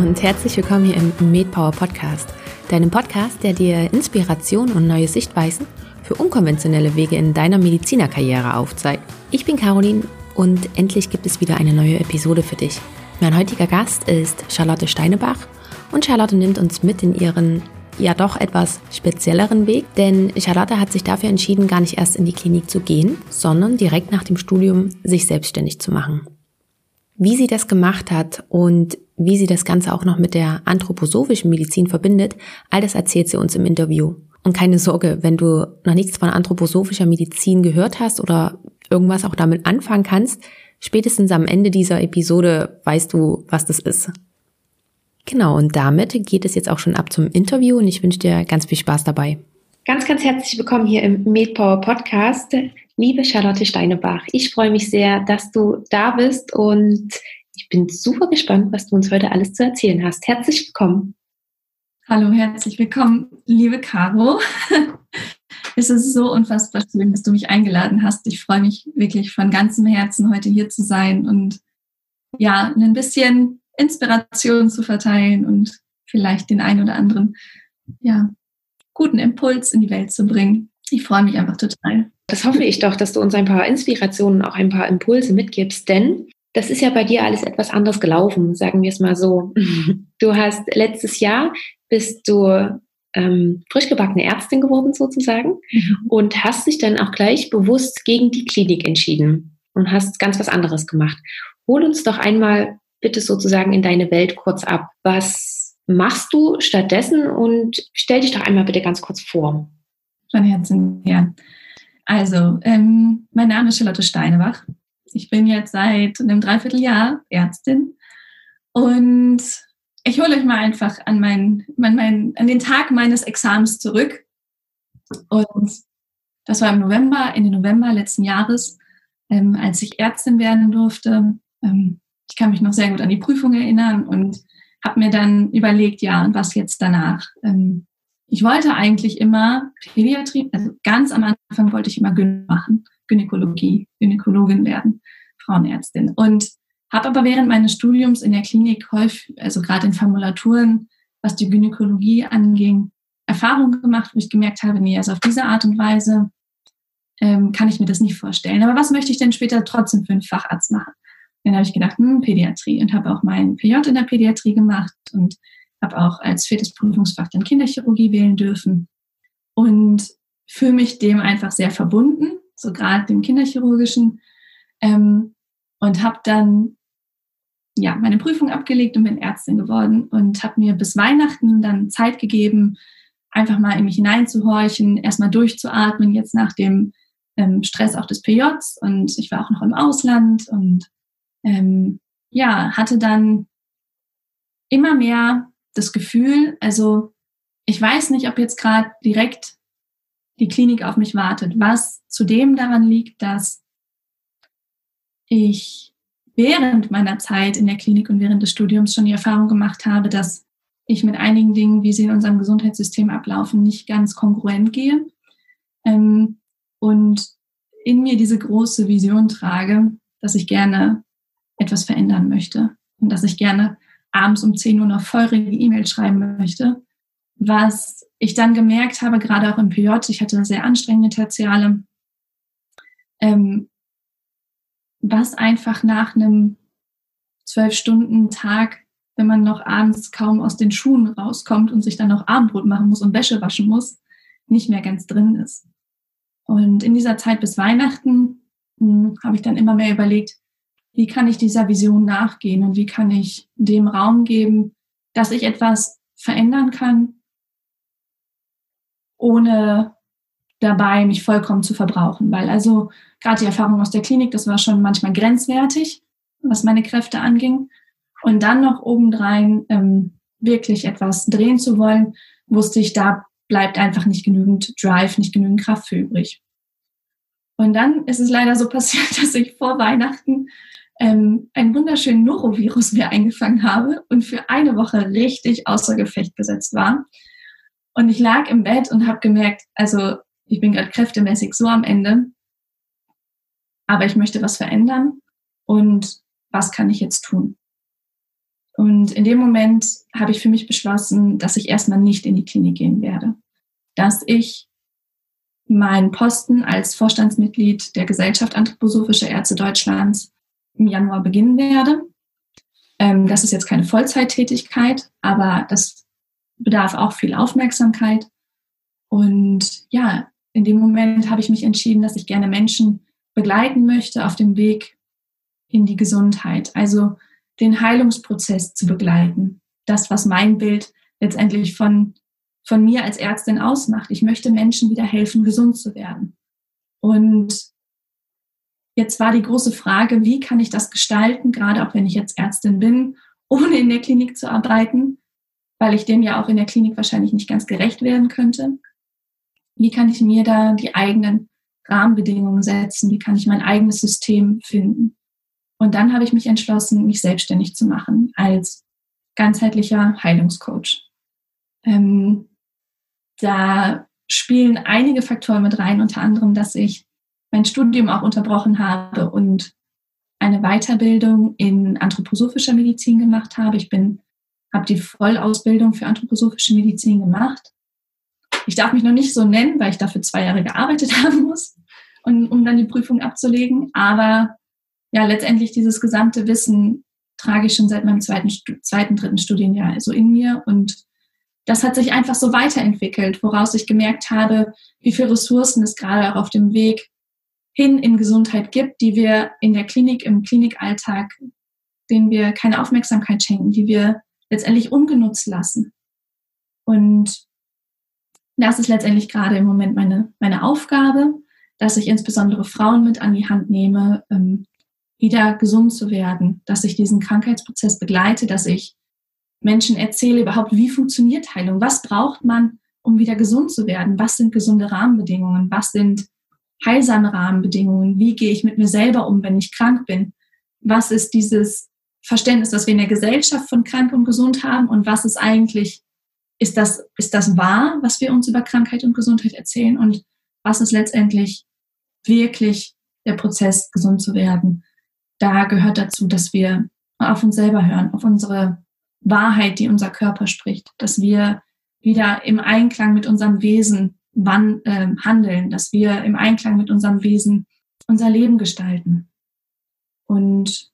und herzlich willkommen hier im MedPower Podcast, deinem Podcast, der dir Inspiration und neue Sichtweisen für unkonventionelle Wege in deiner Medizinerkarriere aufzeigt. Ich bin Caroline und endlich gibt es wieder eine neue Episode für dich. Mein heutiger Gast ist Charlotte Steinebach und Charlotte nimmt uns mit in ihren ja doch etwas spezielleren Weg, denn Charlotte hat sich dafür entschieden, gar nicht erst in die Klinik zu gehen, sondern direkt nach dem Studium sich selbstständig zu machen. Wie sie das gemacht hat und wie sie das Ganze auch noch mit der anthroposophischen Medizin verbindet, all das erzählt sie uns im Interview. Und keine Sorge, wenn du noch nichts von anthroposophischer Medizin gehört hast oder irgendwas auch damit anfangen kannst, spätestens am Ende dieser Episode weißt du, was das ist. Genau, und damit geht es jetzt auch schon ab zum Interview und ich wünsche dir ganz viel Spaß dabei. Ganz, ganz herzlich willkommen hier im MedPower Podcast. Liebe Charlotte Steinebach, ich freue mich sehr, dass du da bist und ich bin super gespannt, was du uns heute alles zu erzählen hast. Herzlich willkommen. Hallo, herzlich willkommen, liebe Caro. Es ist so unfassbar schön, dass du mich eingeladen hast. Ich freue mich wirklich von ganzem Herzen, heute hier zu sein und ja, ein bisschen Inspiration zu verteilen und vielleicht den einen oder anderen, ja, guten Impuls in die Welt zu bringen. Ich freue mich einfach total. Das hoffe ich doch, dass du uns ein paar Inspirationen, auch ein paar Impulse mitgibst, denn das ist ja bei dir alles etwas anders gelaufen, sagen wir es mal so. Du hast letztes Jahr bist du ähm, frisch gebackene Ärztin geworden sozusagen mhm. und hast dich dann auch gleich bewusst gegen die Klinik entschieden und hast ganz was anderes gemacht. Hol uns doch einmal bitte sozusagen in deine Welt kurz ab. Was machst du stattdessen und stell dich doch einmal bitte ganz kurz vor. Von Herzen, ja. Also, ähm, mein Name ist Charlotte Steinebach. Ich bin jetzt seit einem Dreivierteljahr Ärztin und ich hole euch mal einfach an, mein, an, mein, an den Tag meines Examens zurück. Und das war im November, Ende November letzten Jahres, ähm, als ich Ärztin werden durfte. Ähm, ich kann mich noch sehr gut an die Prüfung erinnern und habe mir dann überlegt, ja, und was jetzt danach? Ähm, ich wollte eigentlich immer Pädiatrie, also ganz am Anfang wollte ich immer Gyn machen, Gynäkologie, Gynäkologin werden, Frauenärztin. Und habe aber während meines Studiums in der Klinik häufig, also gerade in Formulaturen, was die Gynäkologie anging, Erfahrungen gemacht, wo ich gemerkt habe, nee, also auf diese Art und Weise ähm, kann ich mir das nicht vorstellen. Aber was möchte ich denn später trotzdem für einen Facharzt machen? Dann habe ich gedacht, hm, Pädiatrie und habe auch mein PJ in der Pädiatrie gemacht und habe auch als viertes Prüfungsfach dann Kinderchirurgie wählen dürfen und fühle mich dem einfach sehr verbunden, so gerade dem Kinderchirurgischen ähm, und habe dann ja meine Prüfung abgelegt und bin Ärztin geworden und habe mir bis Weihnachten dann Zeit gegeben, einfach mal in mich hineinzuhorchen, erstmal durchzuatmen, jetzt nach dem ähm, Stress auch des PJs und ich war auch noch im Ausland und ähm, ja, hatte dann immer mehr das Gefühl, also ich weiß nicht, ob jetzt gerade direkt die Klinik auf mich wartet, was zudem daran liegt, dass ich während meiner Zeit in der Klinik und während des Studiums schon die Erfahrung gemacht habe, dass ich mit einigen Dingen, wie sie in unserem Gesundheitssystem ablaufen, nicht ganz kongruent gehe. Ähm, und in mir diese große Vision trage, dass ich gerne etwas verändern möchte und dass ich gerne abends um 10 Uhr noch feurige E-Mails schreiben möchte. Was ich dann gemerkt habe, gerade auch im PJ, ich hatte sehr anstrengende Tertiale, ähm, was einfach nach einem zwölf Stunden Tag, wenn man noch abends kaum aus den Schuhen rauskommt und sich dann noch Abendbrot machen muss und Wäsche waschen muss, nicht mehr ganz drin ist. Und in dieser Zeit bis Weihnachten hm, habe ich dann immer mehr überlegt, wie kann ich dieser Vision nachgehen und wie kann ich dem Raum geben, dass ich etwas verändern kann, ohne dabei mich vollkommen zu verbrauchen. Weil also gerade die Erfahrung aus der Klinik, das war schon manchmal grenzwertig, was meine Kräfte anging. Und dann noch obendrein ähm, wirklich etwas drehen zu wollen, wusste ich, da bleibt einfach nicht genügend Drive, nicht genügend Kraft für übrig. Und dann ist es leider so passiert, dass ich vor Weihnachten ähm, einen wunderschönen Norovirus mir eingefangen habe und für eine Woche richtig außer Gefecht gesetzt war. Und ich lag im Bett und habe gemerkt, also ich bin gerade kräftemäßig so am Ende, aber ich möchte was verändern und was kann ich jetzt tun? Und in dem Moment habe ich für mich beschlossen, dass ich erstmal nicht in die Klinik gehen werde. Dass ich meinen Posten als Vorstandsmitglied der Gesellschaft Anthroposophische Ärzte Deutschlands im Januar beginnen werde. Ähm, das ist jetzt keine Vollzeittätigkeit, aber das bedarf auch viel Aufmerksamkeit. Und ja, in dem Moment habe ich mich entschieden, dass ich gerne Menschen begleiten möchte auf dem Weg in die Gesundheit. Also den Heilungsprozess zu begleiten. Das, was mein Bild letztendlich von, von mir als Ärztin ausmacht. Ich möchte Menschen wieder helfen, gesund zu werden. Und jetzt war die große Frage, wie kann ich das gestalten, gerade auch wenn ich jetzt Ärztin bin, ohne in der Klinik zu arbeiten, weil ich dem ja auch in der Klinik wahrscheinlich nicht ganz gerecht werden könnte. Wie kann ich mir da die eigenen Rahmenbedingungen setzen? Wie kann ich mein eigenes System finden? Und dann habe ich mich entschlossen, mich selbstständig zu machen als ganzheitlicher Heilungscoach. Ähm, da spielen einige Faktoren mit rein, unter anderem, dass ich mein Studium auch unterbrochen habe und eine Weiterbildung in anthroposophischer Medizin gemacht habe. Ich bin, habe die Vollausbildung für anthroposophische Medizin gemacht. Ich darf mich noch nicht so nennen, weil ich dafür zwei Jahre gearbeitet haben muss, und, um dann die Prüfung abzulegen. Aber ja, letztendlich dieses gesamte Wissen trage ich schon seit meinem zweiten, zweiten, dritten Studienjahr also in mir und das hat sich einfach so weiterentwickelt, woraus ich gemerkt habe, wie viele Ressourcen es gerade auch auf dem Weg hin in Gesundheit gibt, die wir in der Klinik, im Klinikalltag, denen wir keine Aufmerksamkeit schenken, die wir letztendlich ungenutzt lassen. Und das ist letztendlich gerade im Moment meine, meine Aufgabe, dass ich insbesondere Frauen mit an die Hand nehme, ähm, wieder gesund zu werden, dass ich diesen Krankheitsprozess begleite, dass ich Menschen erzähle überhaupt, wie funktioniert Heilung, was braucht man, um wieder gesund zu werden, was sind gesunde Rahmenbedingungen, was sind heilsame Rahmenbedingungen, wie gehe ich mit mir selber um, wenn ich krank bin, was ist dieses Verständnis, das wir in der Gesellschaft von krank und gesund haben? Und was ist eigentlich, ist das, ist das wahr, was wir uns über Krankheit und Gesundheit erzählen? Und was ist letztendlich wirklich der Prozess, gesund zu werden? Da gehört dazu, dass wir auf uns selber hören, auf unsere Wahrheit, die unser Körper spricht, dass wir wieder im Einklang mit unserem Wesen wann, äh, handeln, dass wir im Einklang mit unserem Wesen unser Leben gestalten. Und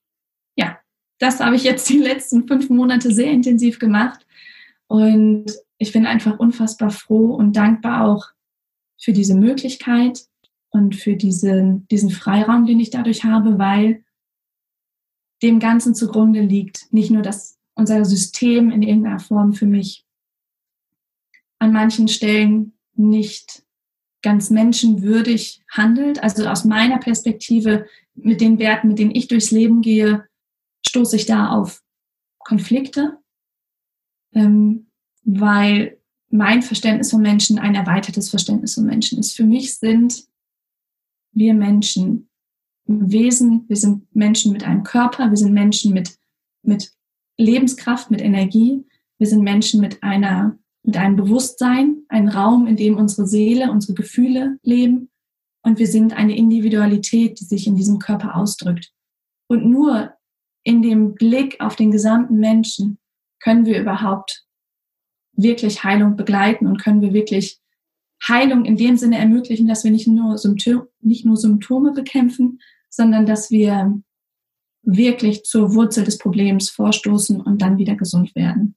ja, das habe ich jetzt die letzten fünf Monate sehr intensiv gemacht. Und ich bin einfach unfassbar froh und dankbar auch für diese Möglichkeit und für diesen, diesen Freiraum, den ich dadurch habe, weil dem Ganzen zugrunde liegt. Nicht nur, dass unser System in irgendeiner Form für mich an manchen Stellen nicht ganz menschenwürdig handelt. Also aus meiner Perspektive mit den Werten, mit denen ich durchs Leben gehe, stoße ich da auf Konflikte, ähm, weil mein Verständnis von Menschen ein erweitertes Verständnis von Menschen ist. Für mich sind wir Menschen Wesen, wir sind Menschen mit einem Körper, wir sind Menschen mit, mit Lebenskraft, mit Energie, wir sind Menschen mit einer, mit einem Bewusstsein, ein Raum, in dem unsere Seele, unsere Gefühle leben und wir sind eine Individualität, die sich in diesem Körper ausdrückt. Und nur in dem Blick auf den gesamten Menschen können wir überhaupt wirklich Heilung begleiten und können wir wirklich Heilung in dem Sinne ermöglichen, dass wir nicht nur, Symptome, nicht nur Symptome bekämpfen, sondern dass wir wirklich zur Wurzel des Problems vorstoßen und dann wieder gesund werden.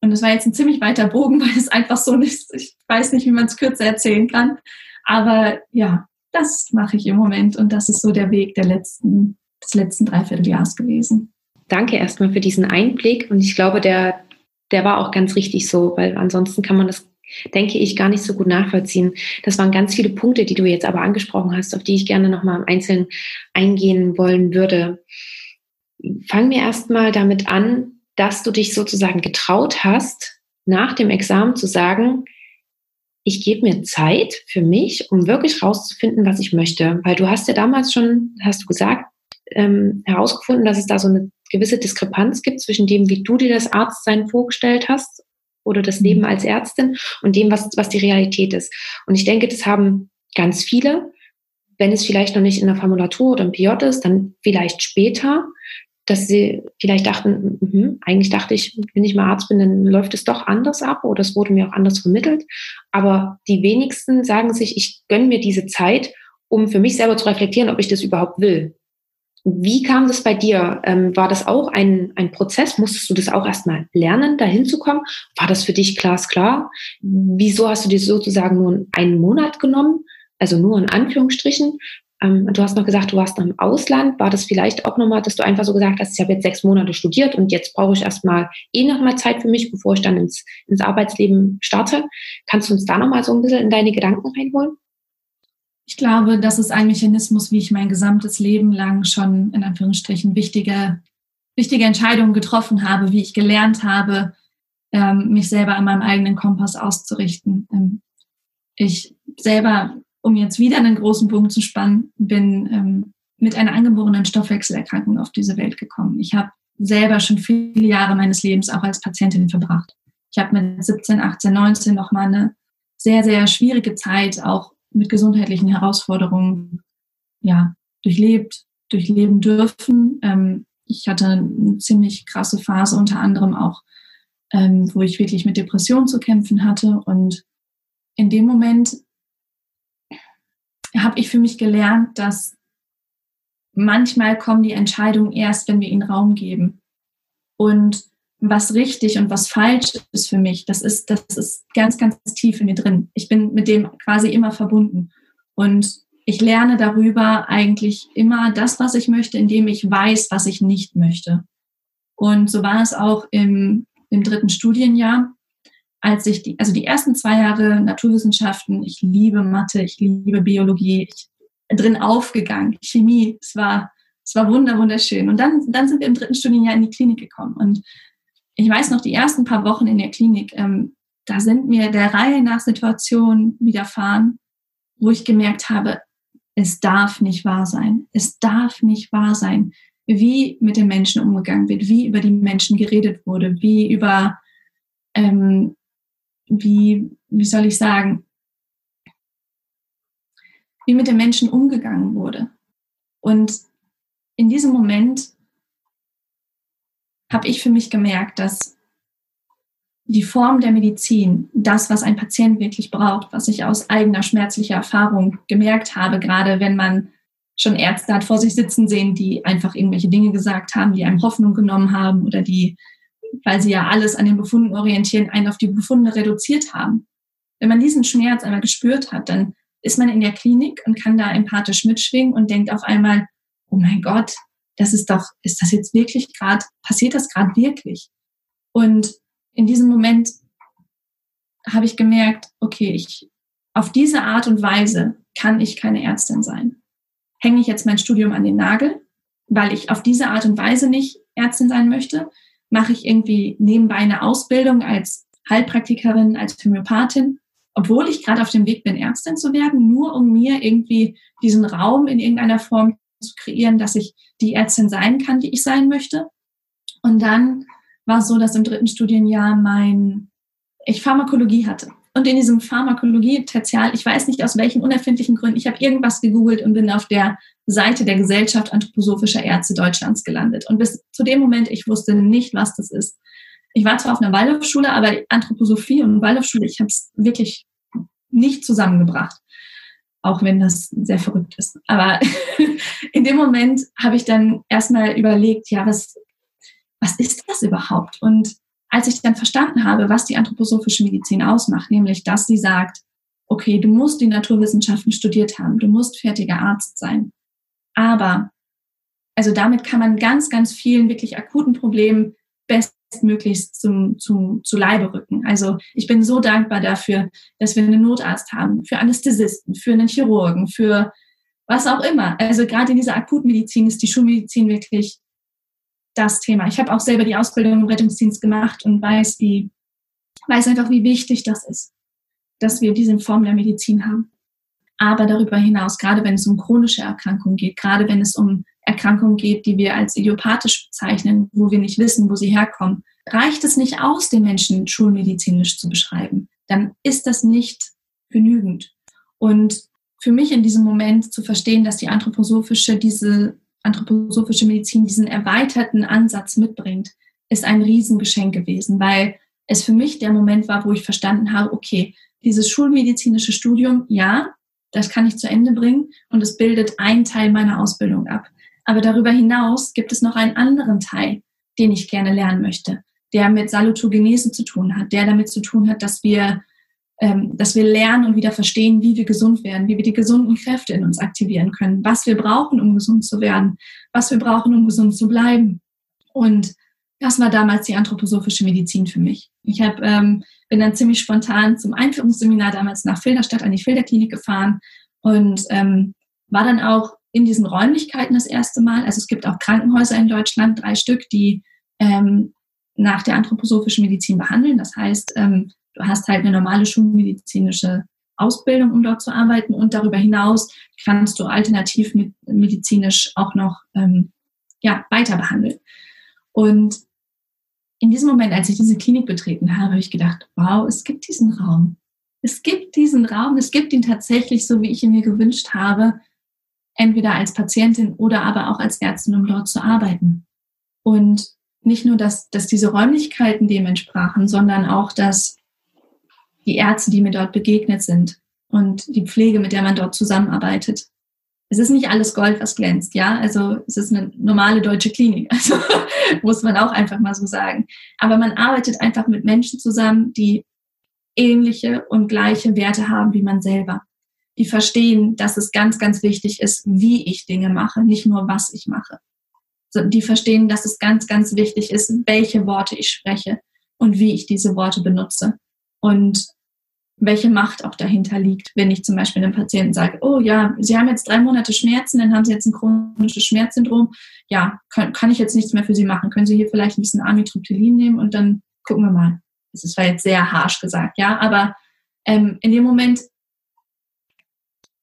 Und das war jetzt ein ziemlich weiter Bogen, weil es einfach so ist. Ich weiß nicht, wie man es kürzer erzählen kann. Aber ja, das mache ich im Moment und das ist so der Weg der letzten, des letzten Dreivierteljahres gewesen. Danke erstmal für diesen Einblick und ich glaube, der, der war auch ganz richtig so, weil ansonsten kann man das denke ich, gar nicht so gut nachvollziehen. Das waren ganz viele Punkte, die du jetzt aber angesprochen hast, auf die ich gerne nochmal im Einzelnen eingehen wollen würde. Fangen wir erstmal damit an, dass du dich sozusagen getraut hast, nach dem Examen zu sagen, ich gebe mir Zeit für mich, um wirklich rauszufinden, was ich möchte. Weil du hast ja damals schon, hast du gesagt, ähm, herausgefunden, dass es da so eine gewisse Diskrepanz gibt zwischen dem, wie du dir das Arztsein vorgestellt hast oder das Leben mhm. als Ärztin und dem, was, was die Realität ist. Und ich denke, das haben ganz viele. Wenn es vielleicht noch nicht in der Formulatur oder im PJ ist, dann vielleicht später. Dass sie vielleicht dachten, mh, eigentlich dachte ich, wenn ich mal Arzt bin, dann läuft es doch anders ab oder es wurde mir auch anders vermittelt. Aber die wenigsten sagen sich, ich gönne mir diese Zeit, um für mich selber zu reflektieren, ob ich das überhaupt will. Wie kam das bei dir? Ähm, war das auch ein, ein Prozess? Musstest du das auch erstmal lernen, dahin zu kommen? War das für dich glasklar? Wieso hast du dir sozusagen nur einen Monat genommen? Also nur in Anführungsstrichen. Ähm, du hast noch gesagt, du warst im Ausland. War das vielleicht auch nochmal, dass du einfach so gesagt hast, ich habe jetzt sechs Monate studiert und jetzt brauche ich erstmal eh nochmal Zeit für mich, bevor ich dann ins, ins Arbeitsleben starte? Kannst du uns da nochmal so ein bisschen in deine Gedanken reinholen? Ich glaube, das ist ein Mechanismus, wie ich mein gesamtes Leben lang schon in Anführungsstrichen wichtige, wichtige Entscheidungen getroffen habe, wie ich gelernt habe, ähm, mich selber an meinem eigenen Kompass auszurichten. Ähm, ich selber, um jetzt wieder einen großen Punkt zu spannen, bin ähm, mit einer angeborenen Stoffwechselerkrankung auf diese Welt gekommen. Ich habe selber schon viele Jahre meines Lebens auch als Patientin verbracht. Ich habe mit 17, 18, 19 nochmal eine sehr, sehr schwierige Zeit auch mit gesundheitlichen Herausforderungen ja, durchlebt, durchleben dürfen. Ähm, ich hatte eine ziemlich krasse Phase, unter anderem auch, ähm, wo ich wirklich mit Depressionen zu kämpfen hatte. Und in dem Moment habe ich für mich gelernt, dass manchmal kommen die Entscheidungen erst, wenn wir ihnen Raum geben. Und was richtig und was falsch ist für mich, das ist, das ist ganz, ganz tief in mir drin. Ich bin mit dem quasi immer verbunden. Und ich lerne darüber eigentlich immer das, was ich möchte, indem ich weiß, was ich nicht möchte. Und so war es auch im, im dritten Studienjahr, als ich die, also die ersten zwei Jahre Naturwissenschaften, ich liebe Mathe, ich liebe Biologie, ich drin aufgegangen, Chemie, es war, es war wunder, wunderschön. Und dann, dann sind wir im dritten Studienjahr in die Klinik gekommen. Und ich weiß noch, die ersten paar Wochen in der Klinik, ähm, da sind mir der Reihe nach Situationen widerfahren, wo ich gemerkt habe, es darf nicht wahr sein. Es darf nicht wahr sein, wie mit den Menschen umgegangen wird, wie über die Menschen geredet wurde, wie über, ähm, wie, wie soll ich sagen, wie mit den Menschen umgegangen wurde. Und in diesem Moment habe ich für mich gemerkt, dass die Form der Medizin, das, was ein Patient wirklich braucht, was ich aus eigener schmerzlicher Erfahrung gemerkt habe, gerade wenn man schon Ärzte hat vor sich sitzen sehen, die einfach irgendwelche Dinge gesagt haben, die einem Hoffnung genommen haben oder die, weil sie ja alles an den Befunden orientieren, einen auf die Befunde reduziert haben. Wenn man diesen Schmerz einmal gespürt hat, dann ist man in der Klinik und kann da empathisch mitschwingen und denkt auf einmal, oh mein Gott, das ist doch, ist das jetzt wirklich gerade, passiert das gerade wirklich? Und in diesem Moment habe ich gemerkt, okay, ich, auf diese Art und Weise kann ich keine Ärztin sein. Hänge ich jetzt mein Studium an den Nagel, weil ich auf diese Art und Weise nicht Ärztin sein möchte? Mache ich irgendwie nebenbei eine Ausbildung als Heilpraktikerin, als Homöopathin, obwohl ich gerade auf dem Weg bin, Ärztin zu werden, nur um mir irgendwie diesen Raum in irgendeiner Form zu kreieren, dass ich die Ärztin sein kann, die ich sein möchte. Und dann war es so, dass im dritten Studienjahr mein, ich Pharmakologie hatte. Und in diesem Pharmakologie-Tertial, ich weiß nicht aus welchen unerfindlichen Gründen, ich habe irgendwas gegoogelt und bin auf der Seite der Gesellschaft Anthroposophischer Ärzte Deutschlands gelandet. Und bis zu dem Moment, ich wusste nicht, was das ist. Ich war zwar auf einer Waldorfschule, aber Anthroposophie und Waldorfschule, ich habe es wirklich nicht zusammengebracht auch wenn das sehr verrückt ist. Aber in dem Moment habe ich dann erstmal überlegt, ja, was, was ist das überhaupt? Und als ich dann verstanden habe, was die anthroposophische Medizin ausmacht, nämlich, dass sie sagt, okay, du musst die Naturwissenschaften studiert haben, du musst fertiger Arzt sein. Aber, also damit kann man ganz, ganz vielen wirklich akuten Problemen best bestmöglichst zum, zum, zu Leibe rücken. Also ich bin so dankbar dafür, dass wir einen Notarzt haben, für Anästhesisten, für einen Chirurgen, für was auch immer. Also gerade in dieser Akutmedizin ist die Schulmedizin wirklich das Thema. Ich habe auch selber die Ausbildung im Rettungsdienst gemacht und weiß, wie, weiß einfach, wie wichtig das ist, dass wir diese Form der Medizin haben. Aber darüber hinaus, gerade wenn es um chronische Erkrankungen geht, gerade wenn es um Erkrankungen geht, die wir als idiopathisch bezeichnen, wo wir nicht wissen, wo sie herkommen, reicht es nicht aus, den Menschen schulmedizinisch zu beschreiben. Dann ist das nicht genügend. Und für mich in diesem Moment zu verstehen, dass die anthroposophische diese anthroposophische Medizin diesen erweiterten Ansatz mitbringt, ist ein Riesengeschenk gewesen, weil es für mich der Moment war, wo ich verstanden habe, okay, dieses schulmedizinische Studium, ja, das kann ich zu Ende bringen und es bildet einen Teil meiner Ausbildung ab. Aber darüber hinaus gibt es noch einen anderen Teil, den ich gerne lernen möchte, der mit Salutogenese zu tun hat, der damit zu tun hat, dass wir, ähm, dass wir lernen und wieder verstehen, wie wir gesund werden, wie wir die gesunden Kräfte in uns aktivieren können, was wir brauchen, um gesund zu werden, was wir brauchen, um gesund zu bleiben. Und das war damals die anthroposophische Medizin für mich. Ich hab, ähm, bin dann ziemlich spontan zum Einführungsseminar damals nach Filderstadt an die Filderklinik gefahren und ähm, war dann auch in diesen Räumlichkeiten das erste Mal. Also es gibt auch Krankenhäuser in Deutschland, drei Stück, die ähm, nach der anthroposophischen Medizin behandeln. Das heißt, ähm, du hast halt eine normale schulmedizinische Ausbildung, um dort zu arbeiten und darüber hinaus kannst du alternativ medizinisch auch noch ähm, ja, weiter behandeln. Und in diesem Moment, als ich diese Klinik betreten habe, habe ich gedacht, wow, es gibt diesen Raum. Es gibt diesen Raum, es gibt ihn tatsächlich so, wie ich ihn mir gewünscht habe, entweder als Patientin oder aber auch als Ärztin, um dort zu arbeiten. Und nicht nur, dass, dass diese Räumlichkeiten dem entsprachen, sondern auch, dass die Ärzte, die mir dort begegnet sind und die Pflege, mit der man dort zusammenarbeitet, es ist nicht alles Gold, was glänzt, ja. Also es ist eine normale deutsche Klinik, also muss man auch einfach mal so sagen. Aber man arbeitet einfach mit Menschen zusammen, die ähnliche und gleiche Werte haben wie man selber. Die verstehen, dass es ganz, ganz wichtig ist, wie ich Dinge mache, nicht nur was ich mache. Die verstehen, dass es ganz, ganz wichtig ist, welche Worte ich spreche und wie ich diese Worte benutze. Und welche Macht auch dahinter liegt, wenn ich zum Beispiel einem Patienten sage, oh ja, Sie haben jetzt drei Monate Schmerzen, dann haben Sie jetzt ein chronisches Schmerzsyndrom, ja, kann, kann ich jetzt nichts mehr für Sie machen. Können Sie hier vielleicht ein bisschen Amitriptylin nehmen und dann gucken wir mal. Das zwar jetzt sehr harsch gesagt, ja, aber ähm, in dem Moment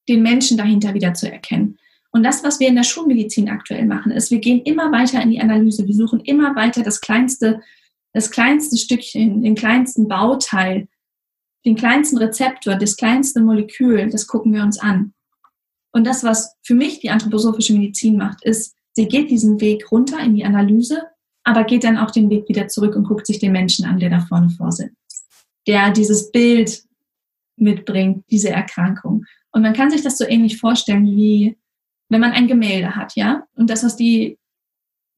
den Menschen dahinter wieder zu erkennen. Und das, was wir in der Schulmedizin aktuell machen, ist, wir gehen immer weiter in die Analyse. Wir suchen immer weiter das kleinste, das kleinste Stückchen, den kleinsten Bauteil, den kleinsten Rezeptor, das kleinste Molekül, das gucken wir uns an. Und das, was für mich die anthroposophische Medizin macht, ist, sie geht diesen Weg runter in die Analyse, aber geht dann auch den Weg wieder zurück und guckt sich den Menschen an, der da vorne vorsitzt, der dieses Bild mitbringt, diese Erkrankung. Und man kann sich das so ähnlich vorstellen, wie wenn man ein Gemälde hat, ja? Und das, was die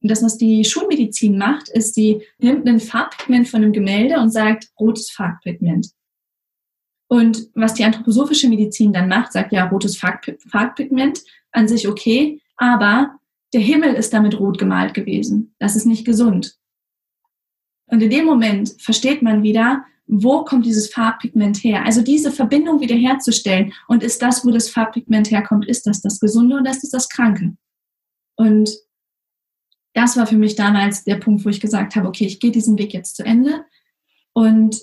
das, was die Schulmedizin macht, ist, sie nimmt ein Farbpigment von einem Gemälde und sagt, rotes Farbpigment. Und was die anthroposophische Medizin dann macht, sagt ja, rotes Farbpigment an sich okay, aber der Himmel ist damit rot gemalt gewesen. Das ist nicht gesund. Und in dem Moment versteht man wieder, wo kommt dieses Farbpigment her? Also diese Verbindung wiederherzustellen. Und ist das, wo das Farbpigment herkommt, ist das das Gesunde ist das das Kranke? Und das war für mich damals der Punkt, wo ich gesagt habe, okay, ich gehe diesen Weg jetzt zu Ende. Und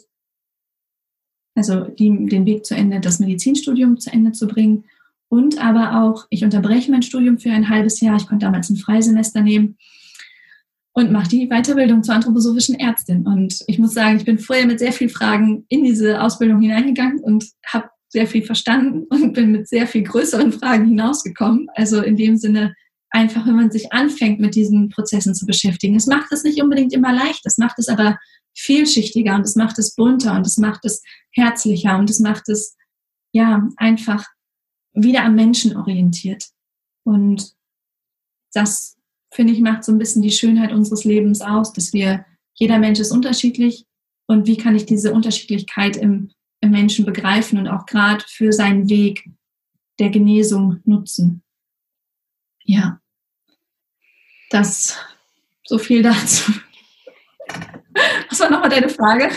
also die, den Weg zu Ende, das Medizinstudium zu Ende zu bringen. Und aber auch, ich unterbreche mein Studium für ein halbes Jahr. Ich konnte damals ein Freisemester nehmen und mache die Weiterbildung zur anthroposophischen Ärztin. Und ich muss sagen, ich bin vorher mit sehr vielen Fragen in diese Ausbildung hineingegangen und habe sehr viel verstanden und bin mit sehr viel größeren Fragen hinausgekommen. Also in dem Sinne, einfach, wenn man sich anfängt, mit diesen Prozessen zu beschäftigen. Es macht es nicht unbedingt immer leicht, es macht es aber vielschichtiger und es macht es bunter und es macht es herzlicher und es macht es ja einfach wieder am Menschen orientiert. Und das, finde ich, macht so ein bisschen die Schönheit unseres Lebens aus, dass wir, jeder Mensch ist unterschiedlich und wie kann ich diese Unterschiedlichkeit im, im Menschen begreifen und auch gerade für seinen Weg der Genesung nutzen. Ja, das so viel dazu. Was war nochmal deine Frage?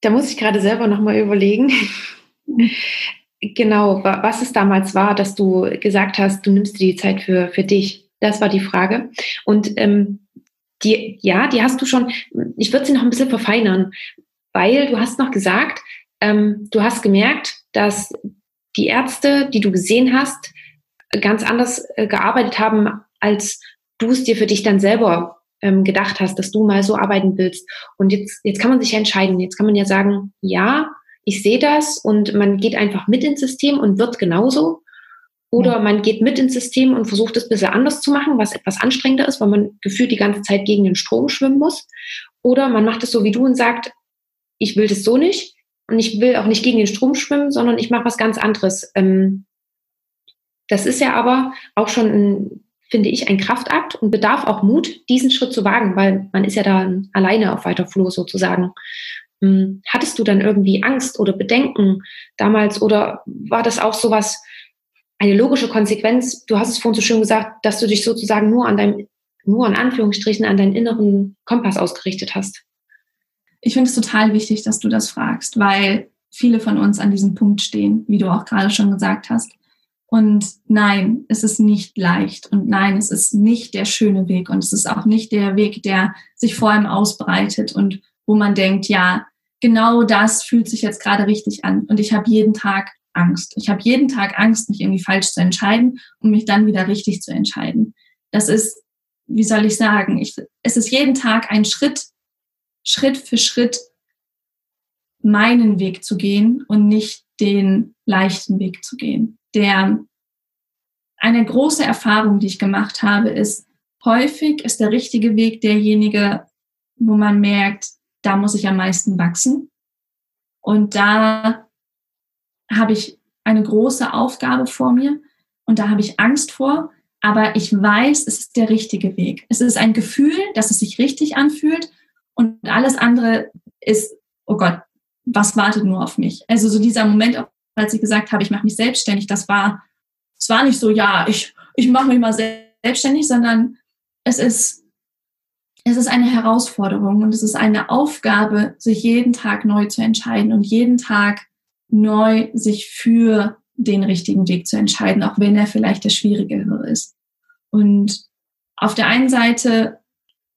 Da muss ich gerade selber nochmal überlegen. Genau, was es damals war, dass du gesagt hast, du nimmst dir die Zeit für, für dich. Das war die Frage. Und ähm, die, ja, die hast du schon, ich würde sie noch ein bisschen verfeinern, weil du hast noch gesagt, ähm, du hast gemerkt, dass die Ärzte, die du gesehen hast, ganz anders äh, gearbeitet haben, als du es dir für dich dann selber ähm, gedacht hast, dass du mal so arbeiten willst. Und jetzt, jetzt kann man sich ja entscheiden. Jetzt kann man ja sagen, ja, ich sehe das und man geht einfach mit ins System und wird genauso. Oder man geht mit ins System und versucht es ein bisschen anders zu machen, was etwas anstrengender ist, weil man gefühlt die ganze Zeit gegen den Strom schwimmen muss. Oder man macht es so wie du und sagt, ich will das so nicht und ich will auch nicht gegen den Strom schwimmen, sondern ich mache was ganz anderes. Ähm, das ist ja aber auch schon, ein, finde ich, ein Kraftakt und bedarf auch Mut, diesen Schritt zu wagen, weil man ist ja da alleine auf weiter Flur sozusagen. Hm, hattest du dann irgendwie Angst oder Bedenken damals oder war das auch sowas, eine logische Konsequenz? Du hast es vorhin so schön gesagt, dass du dich sozusagen nur an deinem, nur in Anführungsstrichen an deinen inneren Kompass ausgerichtet hast. Ich finde es total wichtig, dass du das fragst, weil viele von uns an diesem Punkt stehen, wie du auch gerade schon gesagt hast. Und nein, es ist nicht leicht. Und nein, es ist nicht der schöne Weg. Und es ist auch nicht der Weg, der sich vor allem ausbreitet und wo man denkt, ja, genau das fühlt sich jetzt gerade richtig an. Und ich habe jeden Tag Angst. Ich habe jeden Tag Angst, mich irgendwie falsch zu entscheiden und mich dann wieder richtig zu entscheiden. Das ist, wie soll ich sagen, ich, es ist jeden Tag ein Schritt, Schritt für Schritt meinen Weg zu gehen und nicht den leichten Weg zu gehen. Der, eine große Erfahrung, die ich gemacht habe, ist, häufig ist der richtige Weg derjenige, wo man merkt, da muss ich am meisten wachsen. Und da habe ich eine große Aufgabe vor mir und da habe ich Angst vor, aber ich weiß, es ist der richtige Weg. Es ist ein Gefühl, dass es sich richtig anfühlt und alles andere ist, oh Gott, was wartet nur auf mich? Also so dieser Moment, als ich gesagt habe, ich mache mich selbstständig, das war, es war nicht so, ja, ich, ich mache mich mal selbstständig, sondern es ist, es ist eine Herausforderung und es ist eine Aufgabe, sich jeden Tag neu zu entscheiden und jeden Tag neu sich für den richtigen Weg zu entscheiden, auch wenn er vielleicht der schwierigere ist. Und auf der einen Seite,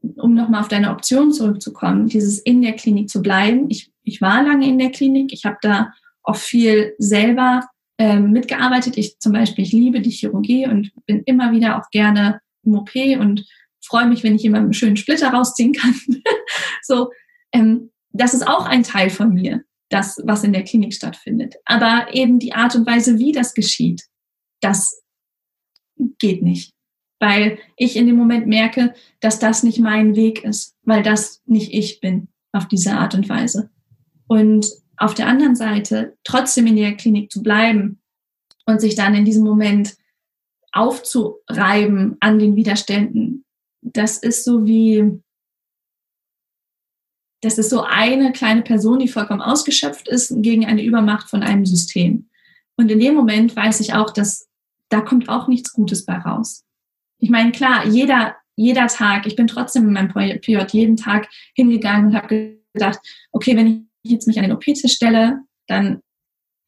um nochmal auf deine Option zurückzukommen, dieses in der Klinik zu bleiben. Ich, ich war lange in der Klinik, ich habe da auch viel selber ähm, mitgearbeitet. Ich zum Beispiel, ich liebe die Chirurgie und bin immer wieder auch gerne im OP und freue mich, wenn ich jemandem einen schönen Splitter rausziehen kann. so, ähm, das ist auch ein Teil von mir das, was in der Klinik stattfindet. Aber eben die Art und Weise, wie das geschieht, das geht nicht. Weil ich in dem Moment merke, dass das nicht mein Weg ist, weil das nicht ich bin auf diese Art und Weise. Und auf der anderen Seite trotzdem in der Klinik zu bleiben und sich dann in diesem Moment aufzureiben an den Widerständen, das ist so wie, das ist so eine kleine Person, die vollkommen ausgeschöpft ist gegen eine Übermacht von einem System. Und in dem Moment weiß ich auch, dass da kommt auch nichts Gutes bei raus. Ich meine, klar, jeder, jeder Tag, ich bin trotzdem in meinem PJ jeden Tag hingegangen und habe gedacht, okay, wenn ich jetzt mich an den OP-Tisch stelle, dann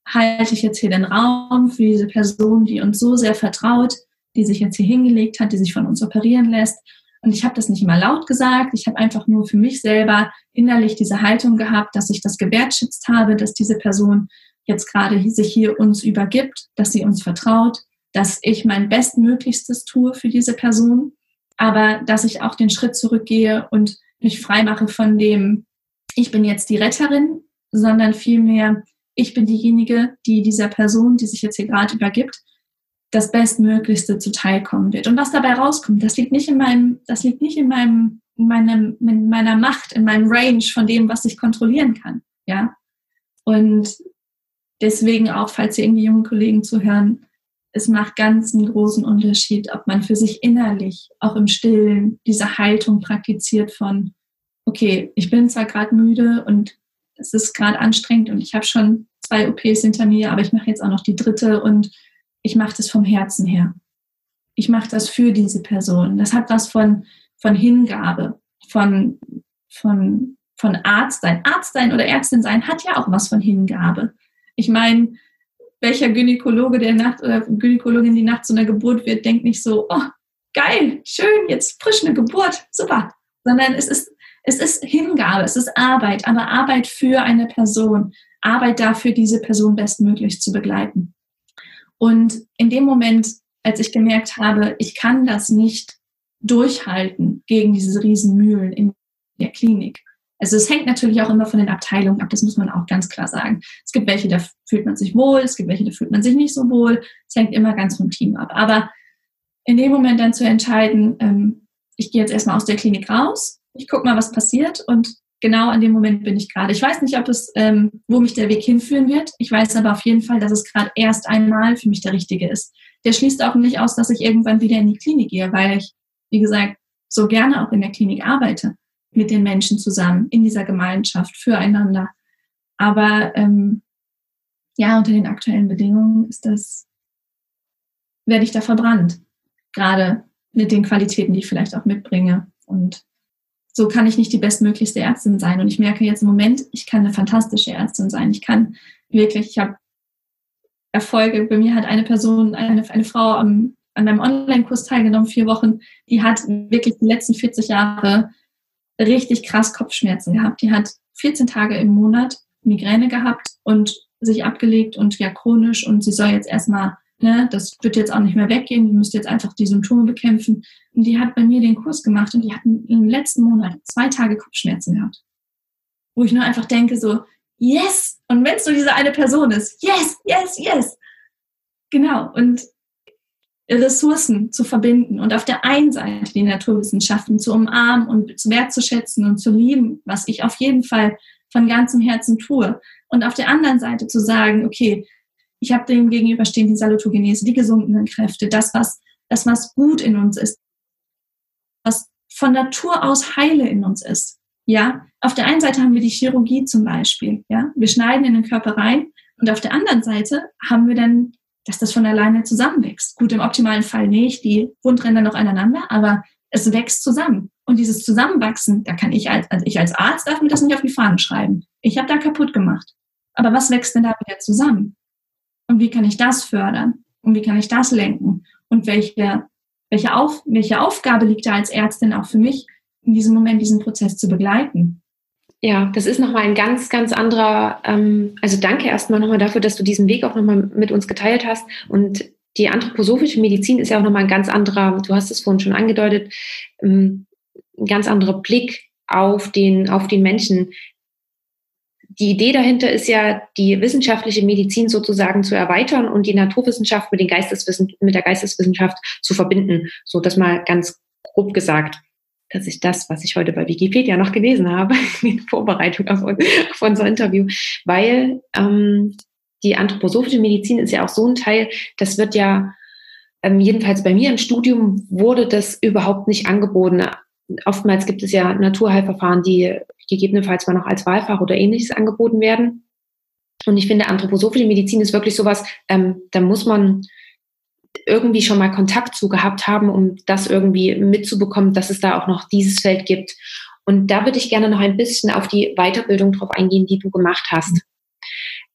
halte ich jetzt hier den Raum für diese Person, die uns so sehr vertraut, die sich jetzt hier hingelegt hat, die sich von uns operieren lässt. Und ich habe das nicht immer laut gesagt, ich habe einfach nur für mich selber innerlich diese Haltung gehabt, dass ich das gewertschätzt habe, dass diese Person jetzt gerade sich hier uns übergibt, dass sie uns vertraut, dass ich mein Bestmöglichstes tue für diese Person, aber dass ich auch den Schritt zurückgehe und mich freimache von dem, ich bin jetzt die Retterin, sondern vielmehr, ich bin diejenige, die dieser Person, die sich jetzt hier gerade übergibt, das Bestmöglichste zuteilkommen wird. Und was dabei rauskommt, das liegt nicht in meinem, das liegt nicht in meinem, in meinem, in meiner Macht, in meinem Range von dem, was ich kontrollieren kann. Ja. Und deswegen auch, falls ihr irgendwie junge Kollegen zuhören, es macht ganz einen großen Unterschied, ob man für sich innerlich, auch im Stillen, diese Haltung praktiziert von, okay, ich bin zwar gerade müde und es ist gerade anstrengend und ich habe schon zwei OPs hinter mir, aber ich mache jetzt auch noch die dritte und ich mache das vom Herzen her. Ich mache das für diese Person. Das hat was von, von Hingabe, von, von, von Arzt sein. Arzt sein oder Ärztin sein hat ja auch was von Hingabe. Ich meine, welcher Gynäkologe der Nacht oder Gynäkologin, die nachts zu einer Geburt wird, denkt nicht so, oh, geil, schön, jetzt frisch eine Geburt, super. Sondern es ist, es ist Hingabe, es ist Arbeit, aber Arbeit für eine Person, Arbeit dafür, diese Person bestmöglich zu begleiten. Und in dem Moment, als ich gemerkt habe, ich kann das nicht durchhalten gegen diese Riesenmühlen in der Klinik, Also es hängt natürlich auch immer von den Abteilungen ab, das muss man auch ganz klar sagen. Es gibt welche, da fühlt man sich wohl, es gibt welche, da fühlt man sich nicht so wohl. Es hängt immer ganz vom Team ab. Aber in dem Moment dann zu entscheiden, ähm, ich gehe jetzt erstmal aus der Klinik raus, ich gucke mal, was passiert und genau an dem Moment bin ich gerade. Ich weiß nicht, ob es, ähm, wo mich der Weg hinführen wird. Ich weiß aber auf jeden Fall, dass es gerade erst einmal für mich der richtige ist. Der schließt auch nicht aus, dass ich irgendwann wieder in die Klinik gehe, weil ich, wie gesagt, so gerne auch in der Klinik arbeite mit den Menschen zusammen in dieser Gemeinschaft füreinander. Aber ähm, ja, unter den aktuellen Bedingungen ist das, werde ich da verbrannt. Gerade mit den Qualitäten, die ich vielleicht auch mitbringe. Und so kann ich nicht die bestmöglichste Ärztin sein. Und ich merke jetzt im Moment, ich kann eine fantastische Ärztin sein. Ich kann wirklich, ich habe Erfolge. Bei mir hat eine Person, eine, eine Frau am, an meinem Online-Kurs teilgenommen, vier Wochen, die hat wirklich die letzten 40 Jahre richtig krass Kopfschmerzen gehabt. Die hat 14 Tage im Monat Migräne gehabt und sich abgelegt und ja chronisch und sie soll jetzt erstmal, ne, das wird jetzt auch nicht mehr weggehen, die müsste jetzt einfach die Symptome bekämpfen. Und die hat bei mir den Kurs gemacht und die hat im letzten Monat zwei Tage Kopfschmerzen gehabt. Wo ich nur einfach denke so, yes! Und wenn es nur diese eine Person ist, yes, yes, yes! Genau. Und Ressourcen zu verbinden und auf der einen Seite die Naturwissenschaften zu umarmen und wertzuschätzen und zu lieben, was ich auf jeden Fall von ganzem Herzen tue. Und auf der anderen Seite zu sagen, okay, ich habe dem gegenüberstehen die Salutogenese, die gesunkenen Kräfte, das was, das, was gut in uns ist, was von Natur aus heile in uns ist. Ja, auf der einen Seite haben wir die Chirurgie zum Beispiel. Ja, wir schneiden in den Körper rein und auf der anderen Seite haben wir dann dass das von alleine zusammenwächst. Gut, im optimalen Fall nicht, die Wundränder noch aneinander, aber es wächst zusammen. Und dieses Zusammenwachsen, da kann ich als, also ich als Arzt darf mir das nicht auf die Fahnen schreiben. Ich habe da kaputt gemacht. Aber was wächst denn da wieder zusammen? Und wie kann ich das fördern? Und wie kann ich das lenken? Und welche, welche, Auf, welche Aufgabe liegt da als Ärztin auch für mich, in diesem Moment diesen Prozess zu begleiten? Ja, das ist nochmal ein ganz, ganz anderer, ähm, also danke erstmal nochmal dafür, dass du diesen Weg auch nochmal mit uns geteilt hast. Und die anthroposophische Medizin ist ja auch nochmal ein ganz anderer, du hast es vorhin schon angedeutet, ähm, ein ganz anderer Blick auf den, auf den Menschen. Die Idee dahinter ist ja, die wissenschaftliche Medizin sozusagen zu erweitern und die Naturwissenschaft mit, den Geisteswissen, mit der Geisteswissenschaft zu verbinden. So das mal ganz grob gesagt dass ich das, was ich heute bei Wikipedia noch gelesen habe, in Vorbereitung auf, auf unser Interview, weil ähm, die anthroposophische Medizin ist ja auch so ein Teil, das wird ja, ähm, jedenfalls bei mir im Studium wurde das überhaupt nicht angeboten. Oftmals gibt es ja Naturheilverfahren, die gegebenenfalls mal noch als Wahlfach oder ähnliches angeboten werden. Und ich finde, anthroposophische Medizin ist wirklich sowas, ähm, da muss man irgendwie schon mal Kontakt zu gehabt haben, um das irgendwie mitzubekommen, dass es da auch noch dieses Feld gibt. Und da würde ich gerne noch ein bisschen auf die Weiterbildung drauf eingehen, die du gemacht hast.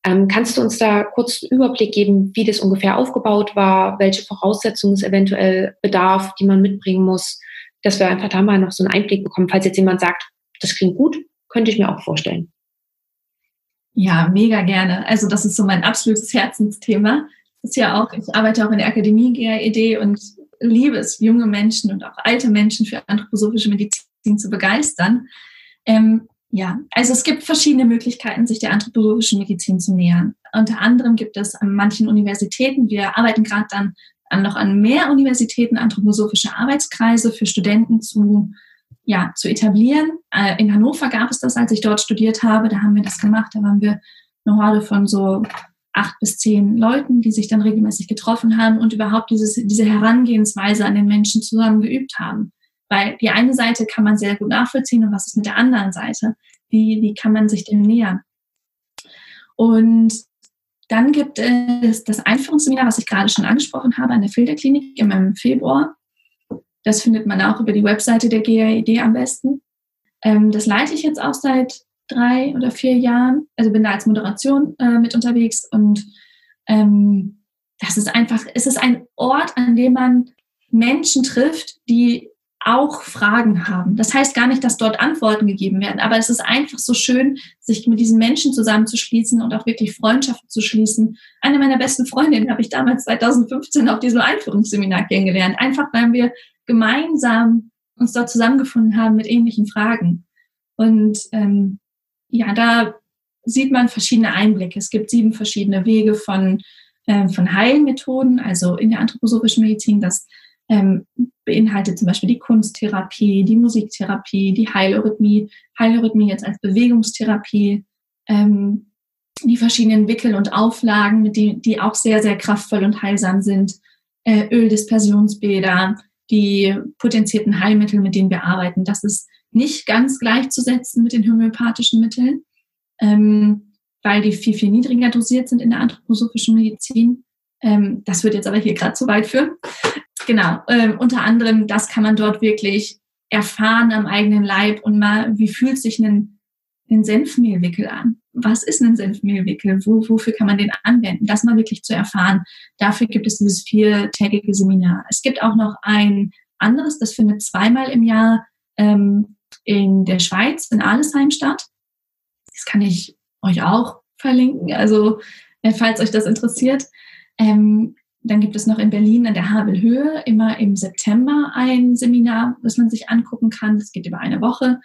Ähm, kannst du uns da kurz einen Überblick geben, wie das ungefähr aufgebaut war, welche Voraussetzungen es eventuell bedarf, die man mitbringen muss, dass wir einfach da mal noch so einen Einblick bekommen, falls jetzt jemand sagt, das klingt gut, könnte ich mir auch vorstellen. Ja, mega gerne. Also das ist so mein absolutes Herzensthema ist ja auch, ich arbeite auch in der Akademie GAED und liebe es, junge Menschen und auch alte Menschen für anthroposophische Medizin zu begeistern. Ähm, ja, also es gibt verschiedene Möglichkeiten, sich der anthroposophischen Medizin zu nähern. Unter anderem gibt es an manchen Universitäten, wir arbeiten gerade dann an, noch an mehr Universitäten anthroposophische Arbeitskreise für Studenten zu, ja, zu etablieren. Äh, in Hannover gab es das, als ich dort studiert habe. Da haben wir das gemacht. Da waren wir eine Horde von so acht bis zehn Leuten, die sich dann regelmäßig getroffen haben und überhaupt dieses, diese Herangehensweise an den Menschen zusammen geübt haben. Weil die eine Seite kann man sehr gut nachvollziehen und was ist mit der anderen Seite? Wie, wie kann man sich dem nähern? Und dann gibt es das Einführungsseminar, was ich gerade schon angesprochen habe, an der Filterklinik im Februar. Das findet man auch über die Webseite der GAED am besten. Ähm, das leite ich jetzt auch seit drei oder vier Jahren. Also bin da als Moderation äh, mit unterwegs und ähm, das ist einfach, es ist ein Ort, an dem man Menschen trifft, die auch Fragen haben. Das heißt gar nicht, dass dort Antworten gegeben werden, aber es ist einfach so schön, sich mit diesen Menschen zusammenzuschließen und auch wirklich Freundschaften zu schließen. Eine meiner besten Freundinnen habe ich damals 2015 auf diesem Einführungsseminar kennengelernt, einfach weil wir gemeinsam uns dort zusammengefunden haben mit ähnlichen Fragen. Und ähm, ja, da sieht man verschiedene Einblicke. Es gibt sieben verschiedene Wege von, äh, von Heilmethoden, also in der anthroposophischen Medizin, das ähm, beinhaltet zum Beispiel die Kunsttherapie, die Musiktherapie, die Heileurythmie, Heileurythmie jetzt als Bewegungstherapie, ähm, die verschiedenen Wickel und Auflagen, mit die, die auch sehr, sehr kraftvoll und heilsam sind, äh, Öldispersionsbäder, die potenzierten Heilmittel, mit denen wir arbeiten. Das ist nicht ganz gleichzusetzen mit den homöopathischen Mitteln, ähm, weil die viel, viel niedriger dosiert sind in der anthroposophischen Medizin. Ähm, das wird jetzt aber hier gerade zu weit führen. Genau, ähm, unter anderem, das kann man dort wirklich erfahren am eigenen Leib und mal, wie fühlt sich ein, ein Senfmehlwickel an? Was ist ein Senfmehlwickel? Wo, wofür kann man den anwenden? Das mal wirklich zu erfahren. Dafür gibt es dieses viertägige Seminar. Es gibt auch noch ein anderes, das findet zweimal im Jahr ähm, in der Schweiz, in Alesheim statt. Das kann ich euch auch verlinken, also äh, falls euch das interessiert. Ähm, dann gibt es noch in Berlin an der Havelhöhe immer im September ein Seminar, das man sich angucken kann. Das geht über eine Woche.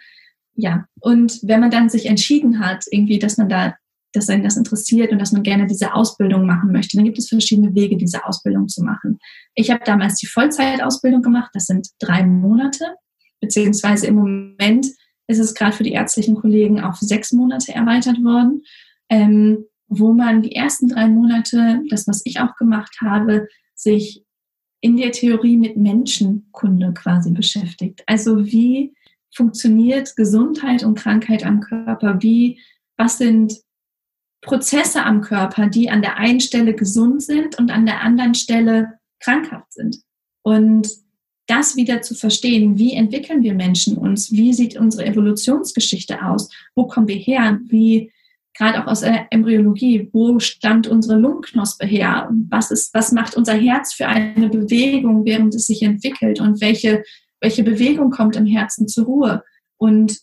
Ja, und wenn man dann sich entschieden hat, irgendwie, dass man da, dass einen das interessiert und dass man gerne diese Ausbildung machen möchte, dann gibt es verschiedene Wege, diese Ausbildung zu machen. Ich habe damals die Vollzeitausbildung gemacht. Das sind drei Monate, beziehungsweise im Moment ist es gerade für die ärztlichen Kollegen auf sechs Monate erweitert worden. Ähm, wo man die ersten drei Monate, das was ich auch gemacht habe, sich in der Theorie mit Menschenkunde quasi beschäftigt. Also wie funktioniert Gesundheit und Krankheit am Körper? Wie, was sind Prozesse am Körper, die an der einen Stelle gesund sind und an der anderen Stelle krankhaft sind? Und das wieder zu verstehen, wie entwickeln wir Menschen uns? Wie sieht unsere Evolutionsgeschichte aus? Wo kommen wir her? Wie gerade auch aus der Embryologie, wo stammt unsere Lungenknospe her? Was, ist, was macht unser Herz für eine Bewegung, während es sich entwickelt? Und welche, welche Bewegung kommt im Herzen zur Ruhe? Und